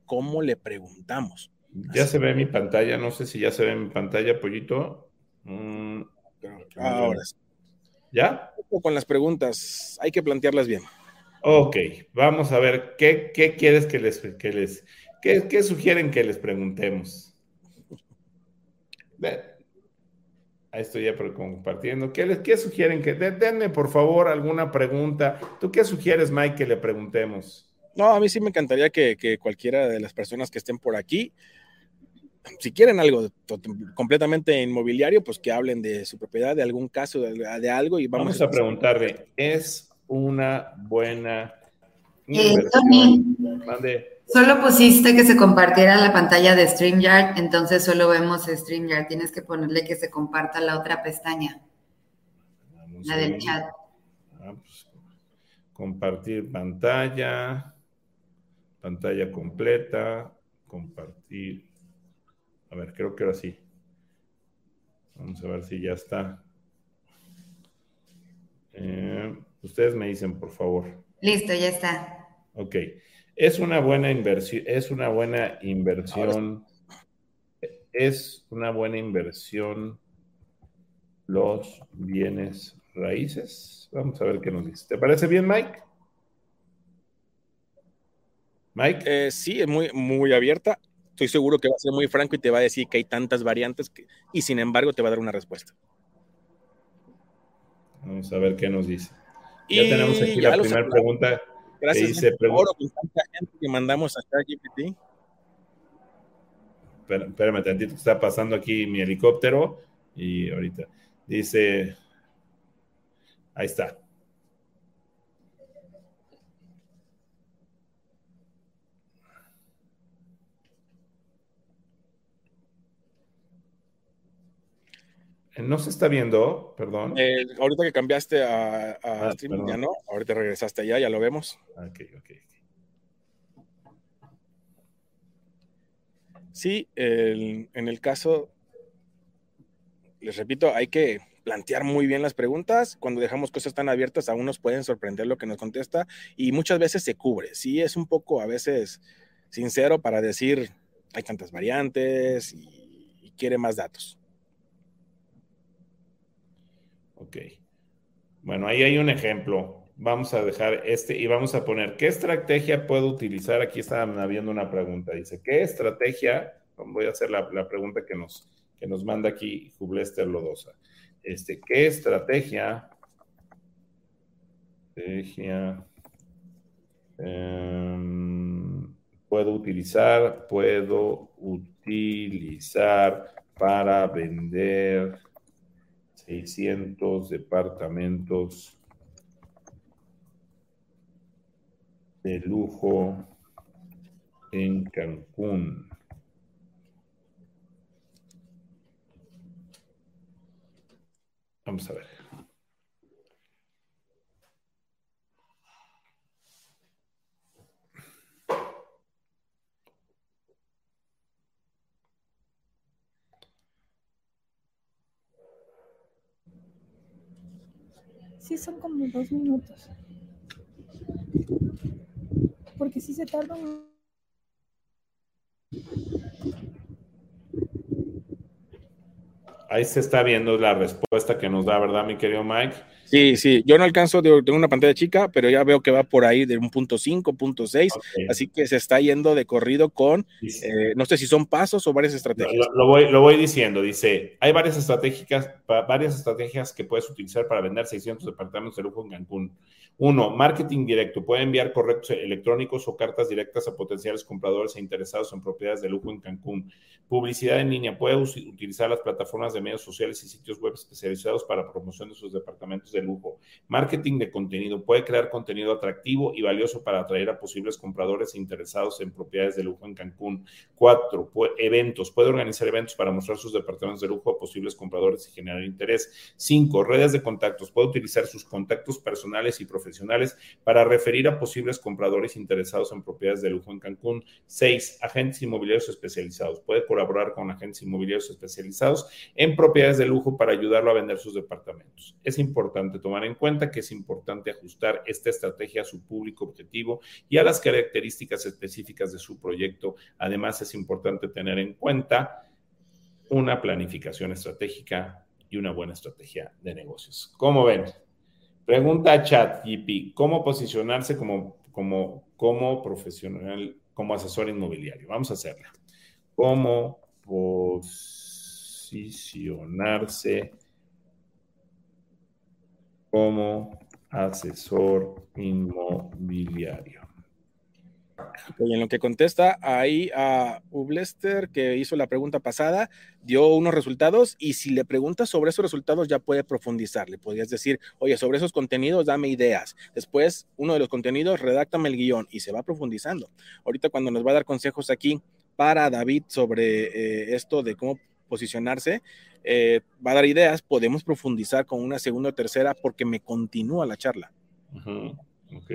cómo le preguntamos. Ya se ve mi pantalla, no sé si ya se ve mi pantalla, pollito. Mm, ahora sí. ¿Ya? Con las preguntas, hay que plantearlas bien. Ok, vamos a ver, ¿qué, quieres que les, que les, qué, sugieren que les preguntemos? Ahí estoy ya compartiendo. ¿Qué, les, qué sugieren que, denme por favor alguna pregunta? ¿Tú qué sugieres, Mike, que le preguntemos? No, a mí sí me encantaría que, que cualquiera de las personas que estén por aquí si quieren algo completamente inmobiliario, pues que hablen de su propiedad, de algún caso, de, algo y vamos, a preguntarle, ¿es una buena eh, solo pusiste que se compartiera la pantalla de StreamYard, entonces solo vemos StreamYard. Tienes que ponerle que se comparta la otra pestaña, la del chat. Ah, pues, compartir pantalla, pantalla completa, compartir a ver, creo que ahora sí. Vamos a ver si ya está. Eh, ustedes me dicen, por favor. Listo, ya está. Ok. Es una buena inversión, es una buena inversión, es una buena inversión los bienes raíces. Vamos a ver qué nos dice. ¿Te parece bien, Mike? Mike. Eh, sí, es muy, muy abierta. Estoy seguro que va a ser muy franco y te va a decir que hay tantas variantes que, y sin embargo te va a dar una respuesta. Vamos a ver qué nos dice. Ya tenemos aquí la primera pregunta. Gracias que dice, pregunta, tanta gente que mandamos a ChatGPT. Espérame tantito, está pasando aquí mi helicóptero y ahorita dice, ahí está. No se está viendo, perdón. Eh, ahorita que cambiaste a, a ah, ya no. Ahorita regresaste allá, ya lo vemos. Ok, ok. Sí, en el caso, les repito, hay que plantear muy bien las preguntas. Cuando dejamos cosas tan abiertas, aún nos pueden sorprender lo que nos contesta y muchas veces se cubre. Sí, es un poco a veces sincero para decir, hay tantas variantes y quiere más datos. Ok. Bueno, ahí hay un ejemplo. Vamos a dejar este y vamos a poner, ¿qué estrategia puedo utilizar? Aquí está habiendo una pregunta. Dice, ¿qué estrategia? Voy a hacer la, pregunta que nos, que nos manda aquí Jublester Lodosa. Este, ¿Qué estrategia? Estrategia. Em, puedo utilizar, puedo utilizar para vender 600 departamentos de lujo en Cancún. Vamos a ver. Sí son como dos minutos. Porque si se tarda Ahí se está viendo la respuesta que nos da, ¿verdad, mi querido Mike? Sí, sí, yo no alcanzo, tengo una pantalla chica, pero ya veo que va por ahí de un punto 5, punto 6, así que se está yendo de corrido con, eh, no sé si son pasos o varias estrategias. Lo, voy, lo voy diciendo, dice, hay varias estrategias, varias estrategias que puedes utilizar para vender 600 departamentos de lujo en Cancún. Uno, marketing directo. Puede enviar correos electrónicos o cartas directas a potenciales compradores e interesados en propiedades de lujo en Cancún. Publicidad en línea. Puede utilizar las plataformas de medios sociales y sitios web especializados para promoción de sus departamentos de lujo. Marketing de contenido. Puede crear contenido atractivo y valioso para atraer a posibles compradores interesados en propiedades de lujo en Cancún. Cuatro, eventos. Puede organizar eventos para mostrar sus departamentos de lujo a posibles compradores y generar interés. Cinco, redes de contactos. Puede utilizar sus contactos personales y profesionales para referir a posibles compradores interesados en propiedades de lujo en Cancún. Seis, agentes inmobiliarios especializados. Puede colaborar con agentes inmobiliarios especializados en propiedades de lujo para ayudarlo a vender sus departamentos. Es importante tomar en cuenta que es importante ajustar esta estrategia a su público objetivo y a las características específicas de su proyecto. Además, es importante tener en cuenta una planificación estratégica y una buena estrategia de negocios. ¿Cómo ven? Pregunta a ChatGP, ¿cómo posicionarse como, como, como profesional, como asesor inmobiliario? Vamos a hacerla. ¿Cómo posicionarse como asesor inmobiliario? Y en lo que contesta ahí a Ublester, que hizo la pregunta pasada, dio unos resultados y si le preguntas sobre esos resultados ya puede profundizar. Le podrías decir, oye, sobre esos contenidos dame ideas. Después, uno de los contenidos, redáctame el guion y se va profundizando. Ahorita cuando nos va a dar consejos aquí para David sobre eh, esto de cómo posicionarse, eh, va a dar ideas, podemos profundizar con una segunda o tercera porque me continúa la charla. Ok.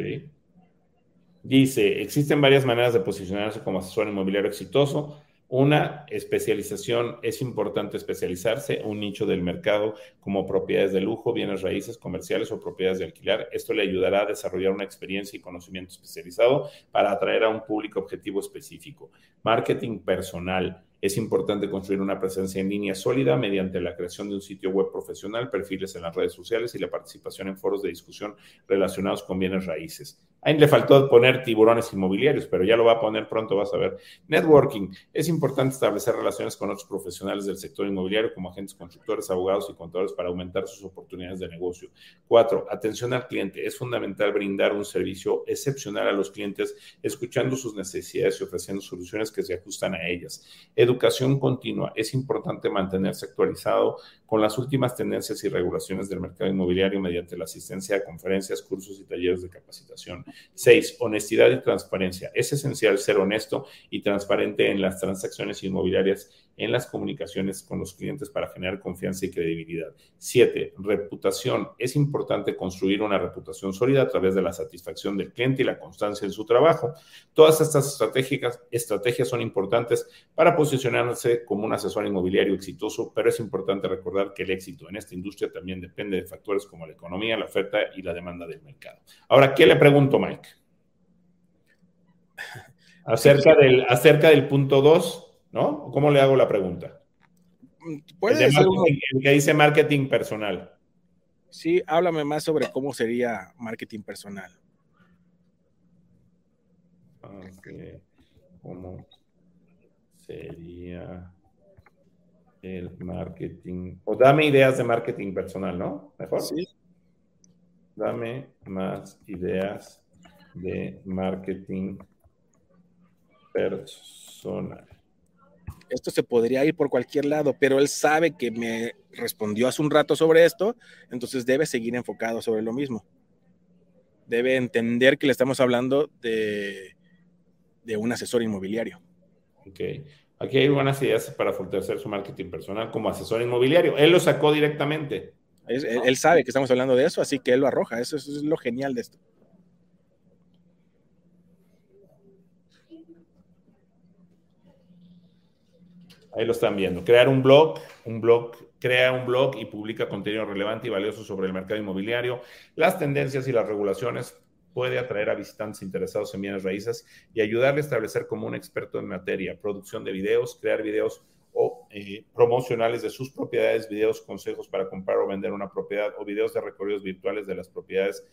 Dice, existen varias maneras de posicionarse como asesor inmobiliario exitoso. Una especialización, es importante especializarse, un nicho del mercado como propiedades de lujo, bienes raíces comerciales o propiedades de alquilar. Esto le ayudará a desarrollar una experiencia y conocimiento especializado para atraer a un público objetivo específico. Marketing personal es importante construir una presencia en línea sólida mediante la creación de un sitio web profesional, perfiles en las redes sociales y la participación en foros de discusión relacionados con bienes raíces. Ahí le faltó poner tiburones inmobiliarios, pero ya lo va a poner pronto, vas a ver. Networking. Es importante establecer relaciones con otros profesionales del sector inmobiliario como agentes constructores, abogados y contadores para aumentar sus oportunidades de negocio. Cuatro, atención al cliente. Es fundamental brindar un servicio excepcional a los clientes, escuchando sus necesidades y ofreciendo soluciones que se ajustan a ellas. Educación continua. Es importante mantenerse actualizado con las últimas tendencias y regulaciones del mercado inmobiliario mediante la asistencia a conferencias, cursos y talleres de capacitación. Seis, honestidad y transparencia. Es esencial ser honesto y transparente en las transacciones inmobiliarias, en las comunicaciones con los clientes para generar confianza y credibilidad. Siete, reputación. Es importante construir una reputación sólida a través de la satisfacción del cliente y la constancia en su trabajo. Todas estas estrategias, estrategias son importantes para posicionarse como un asesor inmobiliario exitoso, pero es importante recordar que el éxito en esta industria también depende de factores como la economía, la oferta y la demanda del mercado. Ahora, ¿qué le pregunto, Mike? Acerca del, acerca del punto 2, ¿no? ¿Cómo le hago la pregunta? Puede ser el que dice marketing personal. Sí, háblame más sobre cómo sería marketing personal. ¿Cómo sería el marketing? O dame ideas de marketing personal, ¿no? Mejor. Sí. Dame más ideas de marketing personal. Esto se podría ir por cualquier lado, pero él sabe que me respondió hace un rato sobre esto, entonces debe seguir enfocado sobre lo mismo. Debe entender que le estamos hablando de, de un asesor inmobiliario. Ok. Aquí hay buenas ideas para fortalecer su marketing personal como asesor inmobiliario. Él lo sacó directamente. Él, sabe que estamos hablando de eso, así que él lo arroja. eso es lo genial de esto. Ahí lo están viendo. Crear un blog, un blog, crea un blog y publica contenido relevante y valioso sobre el mercado inmobiliario, las tendencias y las regulaciones. Puede atraer a visitantes interesados en bienes raíces y ayudarle a establecer como un experto en materia, producción de videos, crear videos o eh, promocionales de sus propiedades, videos, consejos para comprar o vender una propiedad o videos de recorridos virtuales de las propiedades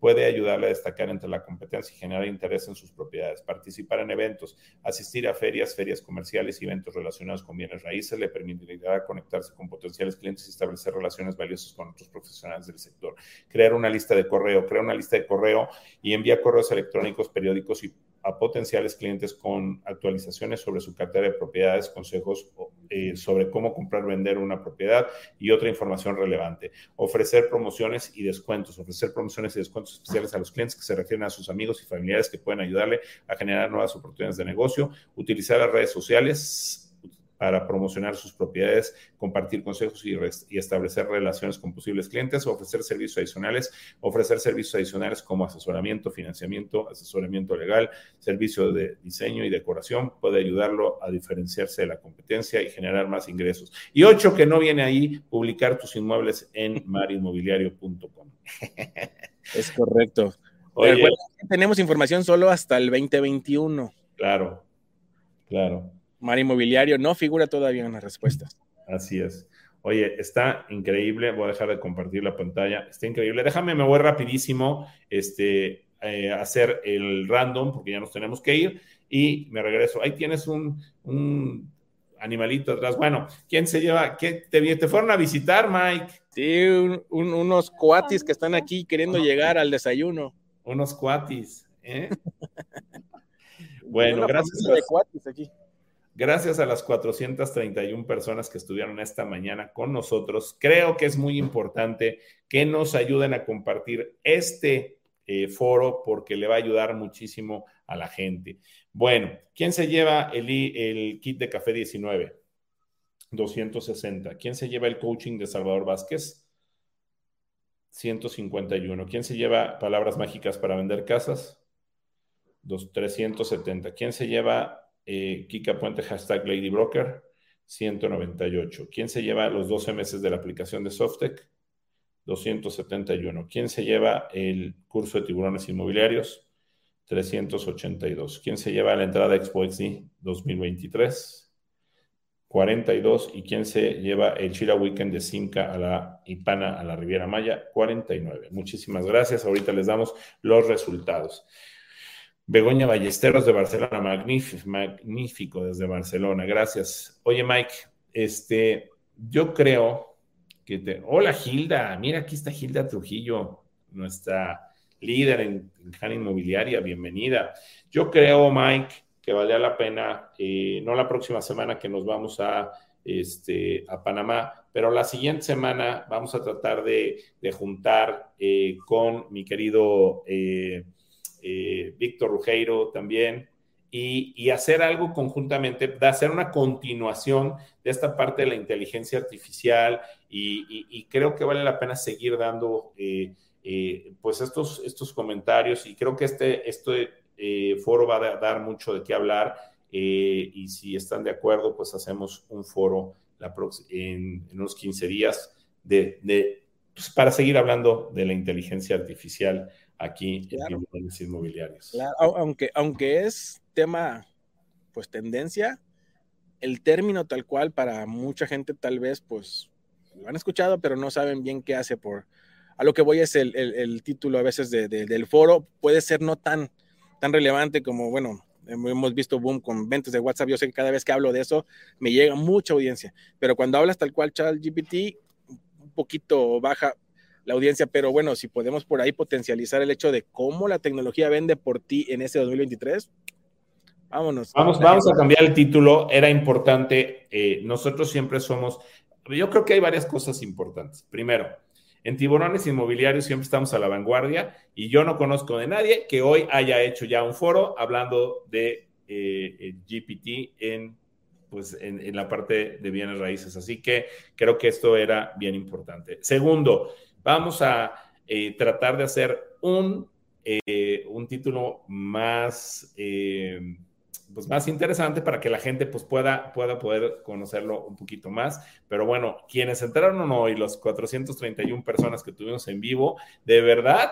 puede ayudarle a destacar entre la competencia y generar interés en sus propiedades. Participar en eventos, asistir a ferias, ferias comerciales y eventos relacionados con bienes raíces le permitirá conectarse con potenciales clientes y establecer relaciones valiosas con otros profesionales del sector. Crear una lista de correo, crear una lista de correo y enviar correos electrónicos, periódicos y a potenciales clientes con actualizaciones sobre su cartera de propiedades, consejos eh, sobre cómo comprar, vender una propiedad y otra información relevante. Ofrecer promociones y descuentos, ofrecer promociones y descuentos especiales a los clientes que se refieren a sus amigos y familiares que pueden ayudarle a generar nuevas oportunidades de negocio. Utilizar las redes sociales para promocionar sus propiedades, compartir consejos y, establecer relaciones con posibles clientes, ofrecer servicios adicionales, ofrecer servicios adicionales como asesoramiento, financiamiento, asesoramiento legal, servicio de diseño y decoración, puede ayudarlo a diferenciarse de la competencia y generar más ingresos. Y ocho, que no viene ahí, publicar tus inmuebles en marinmobiliario.com. Es correcto. tenemos información solo hasta el 2021. Claro, claro. Mar Inmobiliario no figura todavía en las respuestas. Así es. Oye, está increíble. Voy a dejar de compartir la pantalla. Está increíble. Déjame, me voy rapidísimo este, eh, hacer el random porque ya nos tenemos que ir y me regreso. Ahí tienes un, animalito atrás. Bueno, ¿quién se lleva? ¿Qué, te, fueron a visitar, Mike? Sí, unos cuatis que están aquí queriendo llegar al desayuno. Unos cuatis, ¿eh? bueno, gracias. A cuatis aquí. Gracias a las 431 personas que estuvieron esta mañana con nosotros. Creo que es muy importante que nos ayuden a compartir este eh, foro porque le va a ayudar muchísimo a la gente. Bueno, ¿quién se lleva el, el kit de café 19? 260. ¿Quién se lleva el coaching de Salvador Vázquez? 151. ¿Quién se lleva palabras mágicas para vender casas? 370. ¿Quién se lleva eh, Kika Puente, hashtag Lady Broker, 198. ¿Quién se lleva los 12 meses de la aplicación de Softec? 271. ¿Quién se lleva el curso de tiburones inmobiliarios? 382. ¿Quién se lleva la entrada a Expo 2023? 42. ¿Y quién se lleva el Chira Weekend de Simca a la Ipana, a la Riviera Maya? 49. Muchísimas gracias. Ahorita les damos los resultados. Begoña Ballesteros de Barcelona, magnífico, desde Barcelona. Gracias. Oye, Mike, este, yo creo que te... Hola, Gilda. Mira, aquí está Gilda Trujillo, nuestra líder en, en Inmobiliaria. Bienvenida. Yo creo, Mike, que valía la pena, eh, no la próxima semana que nos vamos a, este, a Panamá, pero la siguiente semana vamos a tratar de, juntar eh, con mi querido eh, Víctor Rugeiro también. Y, hacer algo conjuntamente, de hacer una continuación de esta parte de la inteligencia artificial y, creo que vale la pena seguir dando pues estos, estos comentarios y creo que este, este eh, foro va a dar mucho de qué hablar eh, y si están de acuerdo, pues hacemos un foro en, unos 15 días pues, para seguir hablando de la inteligencia artificial aquí en los inmobiliarios. Aunque, aunque es tema, pues tendencia, el término tal cual para mucha gente tal vez, pues lo han escuchado, pero no saben bien qué hace por... A lo que voy es el, título a veces del foro, puede ser no tan tan relevante como, bueno, hemos visto boom con ventas de WhatsApp. Yo sé que cada vez que hablo de eso me llega mucha audiencia, pero cuando hablas tal cual Chat GPT, un poquito baja la audiencia, pero bueno, si podemos por ahí potencializar el hecho de cómo la tecnología vende por ti en ese 2023, vámonos. Vamos, vamos a cambiar el título. Era importante, eh, nosotros siempre somos, yo creo que hay varias cosas importantes. Primero, en tiburones inmobiliarios siempre estamos a la vanguardia y yo no conozco de nadie que hoy haya hecho ya un foro hablando de eh, GPT en, pues, en, la parte de bienes raíces. Así que creo que esto era bien importante. Segundo, vamos a eh, tratar de hacer un, eh, un título más pues, más interesante para que la gente pues, pueda, pueda poder conocerlo un poquito más. Pero bueno, quienes entraron hoy, los 431 personas que tuvimos en vivo, de verdad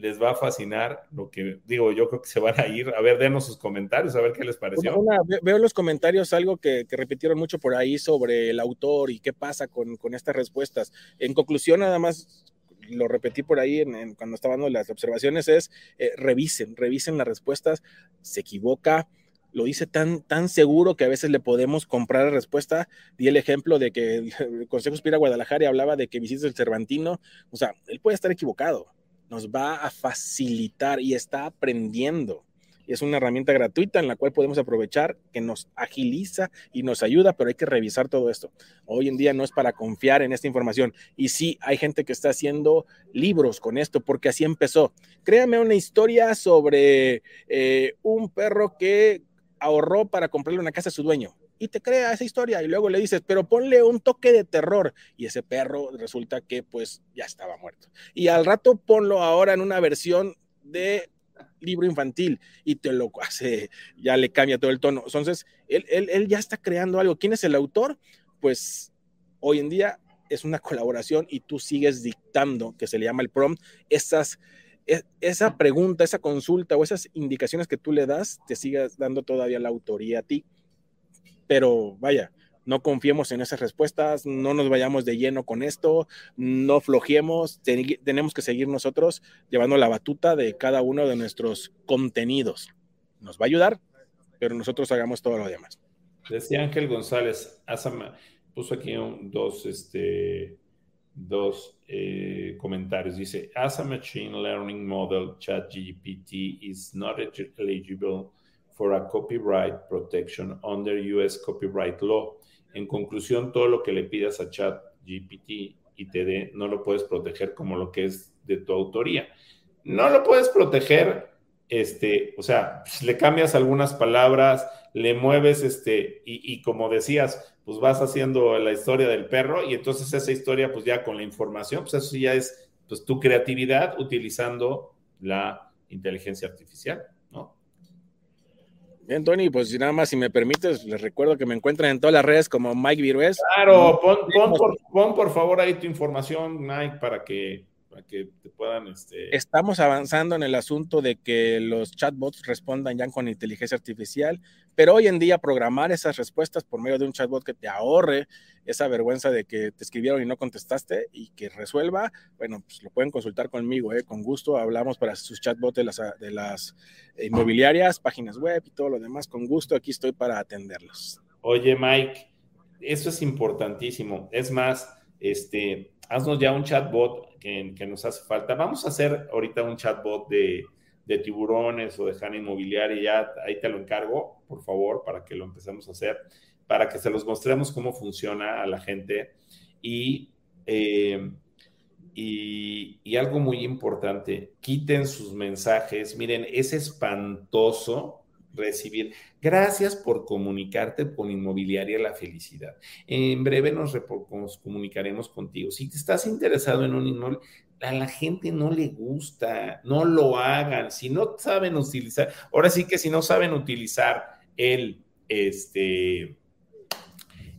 les va a fascinar lo que digo, yo creo que se van a ir. A ver, denos sus comentarios, a ver qué les pareció. veo los comentarios algo que, repitieron mucho por ahí sobre el autor y qué pasa con, estas respuestas. En conclusión, nada más lo repetí por ahí en, cuando estaban dando las observaciones, es eh, revisen, revisen las respuestas, se equivoca, lo dice tan, tan seguro que a veces le podemos comprar la respuesta. Di el ejemplo de que el Consejo Espira Guadalajara hablaba de que visites el Cervantino. O sea, él puede estar equivocado. Nos va a facilitar y está aprendiendo. Es una herramienta gratuita en la cual podemos aprovechar, que nos agiliza y nos ayuda, pero hay que revisar todo esto. Hoy en día no es para confiar en esta información. Y sí, hay gente que está haciendo libros con esto, porque así empezó. Créame una historia sobre eh, un perro que ahorró para comprarle una casa a su dueño. Y te crea esa historia y luego le dices, pero ponle un toque de terror. Y ese perro resulta que pues ya estaba muerto. Y al rato ponlo ahora en una versión de libro infantil y te lo hace, ya le cambia todo el tono. Entonces, él, él, él ya está creando algo. ¿Quién es el autor? Pues hoy en día es una colaboración y tú sigues dictando, que se le llama el prompt, esas e, esa pregunta, esa consulta o esas indicaciones que tú le das, te sigas dando todavía la autoría a ti. Pero vaya, no confiemos en esas respuestas, no nos vayamos de lleno con esto, no flojeemos, tenemos que seguir nosotros llevando la batuta de cada uno de nuestros contenidos. Nos va a ayudar, pero nosotros hagamos todo lo demás. Decía Ángel González, puso aquí dos, este, dos eh, comentarios. Dice, as a machine learning model, ChatGPT is not eligible for a copyright protection under US copyright law. En conclusión, todo lo que le pidas a ChatGPT y te dé, no lo puedes proteger como lo que es de tu autoría. No lo puedes proteger, este, o sea, le cambias algunas palabras, le mueves, este, y, y como decías, pues vas haciendo la historia del perro y entonces esa historia, pues ya con la información, pues eso ya es pues tu creatividad utilizando la inteligencia artificial. Bien, Tony, pues nada más, si me permites, les recuerdo que me encuentran en todas las redes como Mike Virués. Claro, pon, por, pon por favor ahí tu información, Mike, para que para que te puedan... Este... Estamos avanzando en el asunto de que los chatbots respondan ya con inteligencia artificial, pero hoy en día programar esas respuestas por medio de un chatbot que te ahorre esa vergüenza de que te escribieron y no contestaste y que resuelva, bueno, pues lo pueden consultar conmigo, ¿eh? con gusto hablamos para sus chatbots de las, de las inmobiliarias, páginas web y todo lo demás, con gusto aquí estoy para atenderlos. Oye, Mike, eso es importantísimo. Es más, este, haznos ya un chatbot que, nos hace falta. Vamos a hacer ahorita un chatbot de, de tiburones o de Hanna Inmobiliaria, ya ahí te lo encargo, por favor, para que lo empecemos a hacer, para que se los mostremos cómo funciona a la gente y, eh, y algo muy importante, quiten sus mensajes, miren, es espantoso recibir. Gracias por comunicarte con Inmobiliaria La Felicidad. En breve nos, comunicaremos contigo. Si te estás interesado en un inmueble, a la gente no le gusta, no lo hagan. Si no saben utilizar, ahora sí que si no saben utilizar el, este,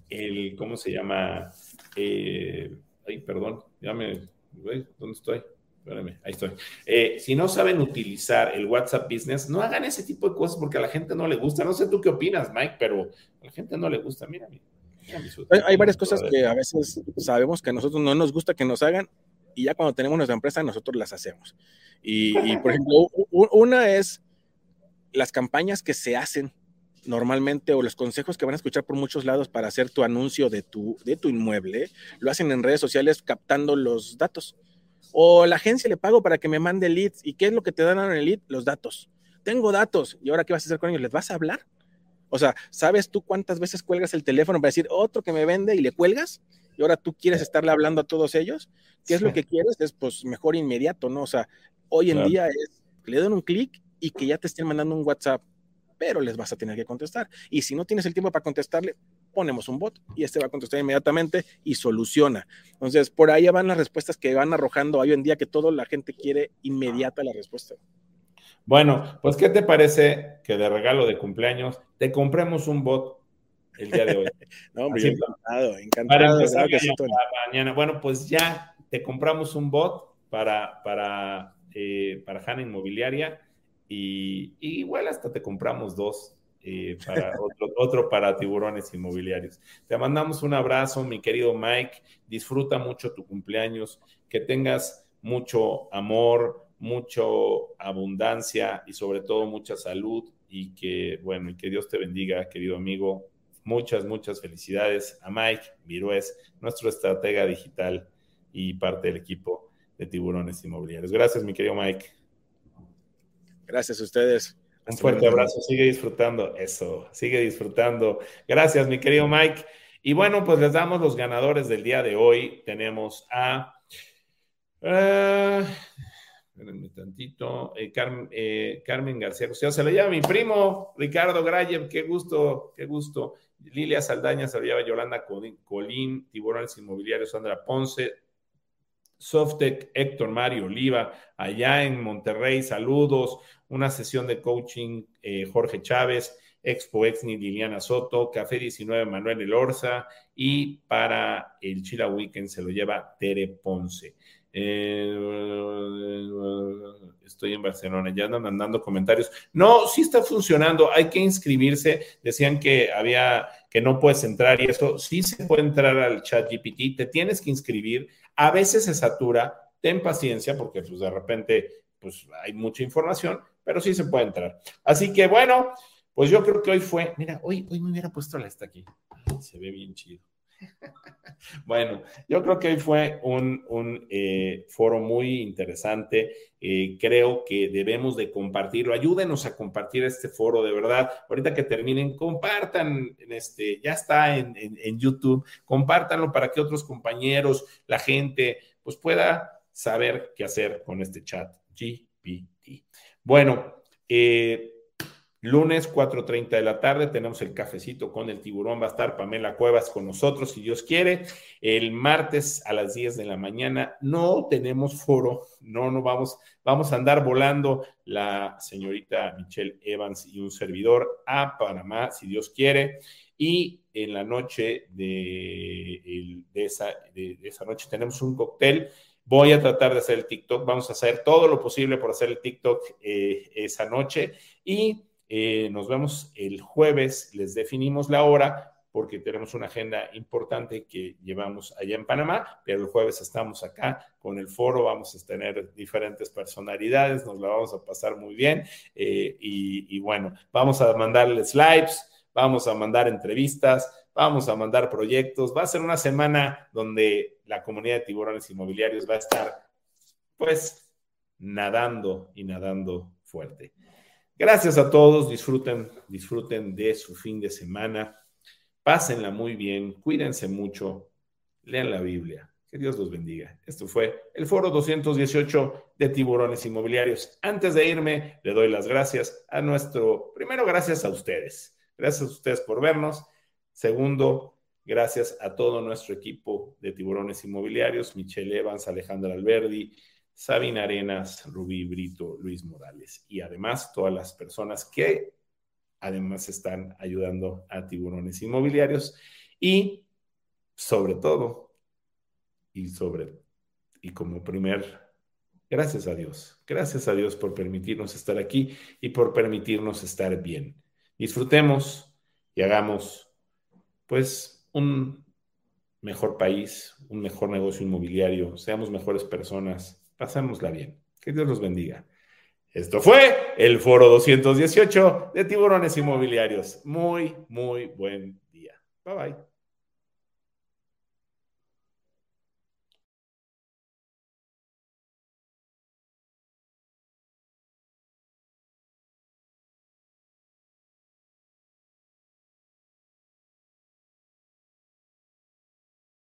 el, ¿cómo se llama? Eh, ay, perdón, ya me, ¿dónde estoy? Espérame, ahí estoy. Eh, si no saben utilizar el WhatsApp Business, no hagan ese tipo de cosas porque a la gente no le gusta. No sé tú qué opinas, Mike, pero a la gente no le gusta. Mira, hay, varias cosas que a veces sabemos que a nosotros no nos gusta que nos hagan y ya cuando tenemos nuestra empresa nosotros las hacemos. Y, por ejemplo, una es las campañas que se hacen normalmente o los consejos que van a escuchar por muchos lados para hacer tu anuncio de tu, de tu inmueble, lo hacen en redes sociales captando los datos. O la agencia le pago para que me mande leads. ¿Y qué es lo que te dan en el lead? Los datos. Tengo datos. ¿Y ahora qué vas a hacer con ellos? ¿Les vas a hablar? O sea, ¿sabes tú cuántas veces cuelgas el teléfono para decir otro que me vende y le cuelgas? Y ahora tú quieres estarle hablando a todos ellos. ¿Qué es lo que quieres? Es pues mejor inmediato, ¿no? O sea, hoy en día es que le den un clic y que ya te estén mandando un WhatsApp, pero les vas a tener que contestar. Y si no tienes el tiempo para contestarle, ponemos un bot y este va a contestar inmediatamente y soluciona. Entonces, por ahí van las respuestas que van arrojando hoy en día que toda la gente quiere inmediata la respuesta. Bueno, pues, ¿qué te parece que de regalo de cumpleaños te compremos un bot el día de hoy? no, hombre, encantado, encantado. mañana. Bueno, pues ya te compramos un bot para, para, eh, para Hanna Inmobiliaria y, y igual hasta te compramos dos eh, para otro, para tiburones inmobiliarios. Te mandamos un abrazo, mi querido Mike. Disfruta mucho tu cumpleaños, que tengas mucho amor, mucho abundancia y sobre todo mucha salud y que, bueno, y que Dios te bendiga, querido amigo. Muchas, muchas felicidades a Mike Virués, nuestro estratega digital y parte del equipo de tiburones inmobiliarios. Gracias, mi querido Mike. Gracias a ustedes. Un fuerte abrazo, sigue disfrutando eso, sigue disfrutando. Gracias, mi querido Mike. Y bueno, pues les damos los ganadores del día de hoy. Tenemos a... Uh, tantito. Eh, eh, Carmen García O se le llama mi primo Ricardo Grayev. Qué gusto, qué gusto. Lilia Saldaña se Yolanda Colín, Tiburones Inmobiliarios, Sandra Ponce, Softec, Héctor Mario Oliva, allá en Monterrey, saludos, una sesión de coaching, eh, Jorge Chávez, Expo Exni Liliana Soto, Café 19 Manuel Elorza y para el Chila Weekend se lo lleva Tere Ponce. Eh, estoy en Barcelona, ya andan mandando comentarios. No, sí está funcionando, hay que inscribirse. Decían que había que no puedes entrar y eso sí se puede entrar al chat GPT, te tienes que inscribir a veces se satura, ten paciencia porque pues de repente pues hay mucha información, pero sí se puede entrar. Así que bueno, pues yo creo que hoy fue, mira, hoy, hoy me hubiera puesto la esta aquí, se ve bien chido. Bueno, yo creo que hoy fue un, eh, foro muy interesante. Eh, creo que debemos de compartirlo. Ayúdenos a compartir este foro, de verdad. Ahorita que terminen, compartan, este, ya está en, en YouTube, compártanlo para que otros compañeros, la gente, pues pueda saber qué hacer con este chat GPT. Bueno, eh, Lunes, 4.30 de la tarde, tenemos el cafecito con el tiburón. Va a estar Pamela Cuevas con nosotros, si Dios quiere. El martes a las 10 de la mañana no tenemos foro, no, no vamos, vamos a andar volando la señorita Michelle Evans y un servidor a Panamá, si Dios quiere. Y en la noche de, esa, de, esa noche tenemos un cóctel Voy a tratar de hacer el TikTok. Vamos a hacer todo lo posible por hacer el TikTok eh, esa noche. Y eh, nos vemos el jueves, les definimos la hora porque tenemos una agenda importante que llevamos allá en Panamá, pero el jueves estamos acá con el foro, vamos a tener diferentes personalidades, nos la vamos a pasar muy bien eh, y, bueno, vamos a mandarles lives, vamos a mandar entrevistas, vamos a mandar proyectos, va a ser una semana donde la comunidad de tiburones inmobiliarios va a estar pues nadando y nadando fuerte. Gracias a todos, disfruten, disfruten de su fin de semana, pásenla muy bien, cuídense mucho, lean la Biblia. Que Dios los bendiga. Esto fue el foro 218 de tiburones inmobiliarios. Antes de irme, le doy las gracias a nuestro, primero gracias a ustedes. Gracias a ustedes por vernos. Segundo, gracias a todo nuestro equipo de tiburones inmobiliarios, Michelle Evans, Alejandra Alberdi, Sabina Arenas, Rubí Brito, Luis Morales y además todas las personas que además están ayudando a tiburones inmobiliarios y sobre todo y sobre y como primer gracias a Dios. Gracias a Dios por permitirnos estar aquí y por permitirnos estar bien. Disfrutemos y hagamos pues un mejor país, un mejor negocio inmobiliario, seamos mejores personas pasémosla bien. Que Dios los bendiga. Esto fue el foro 218 de tiburones inmobiliarios. Muy, muy buen día. Bye bye.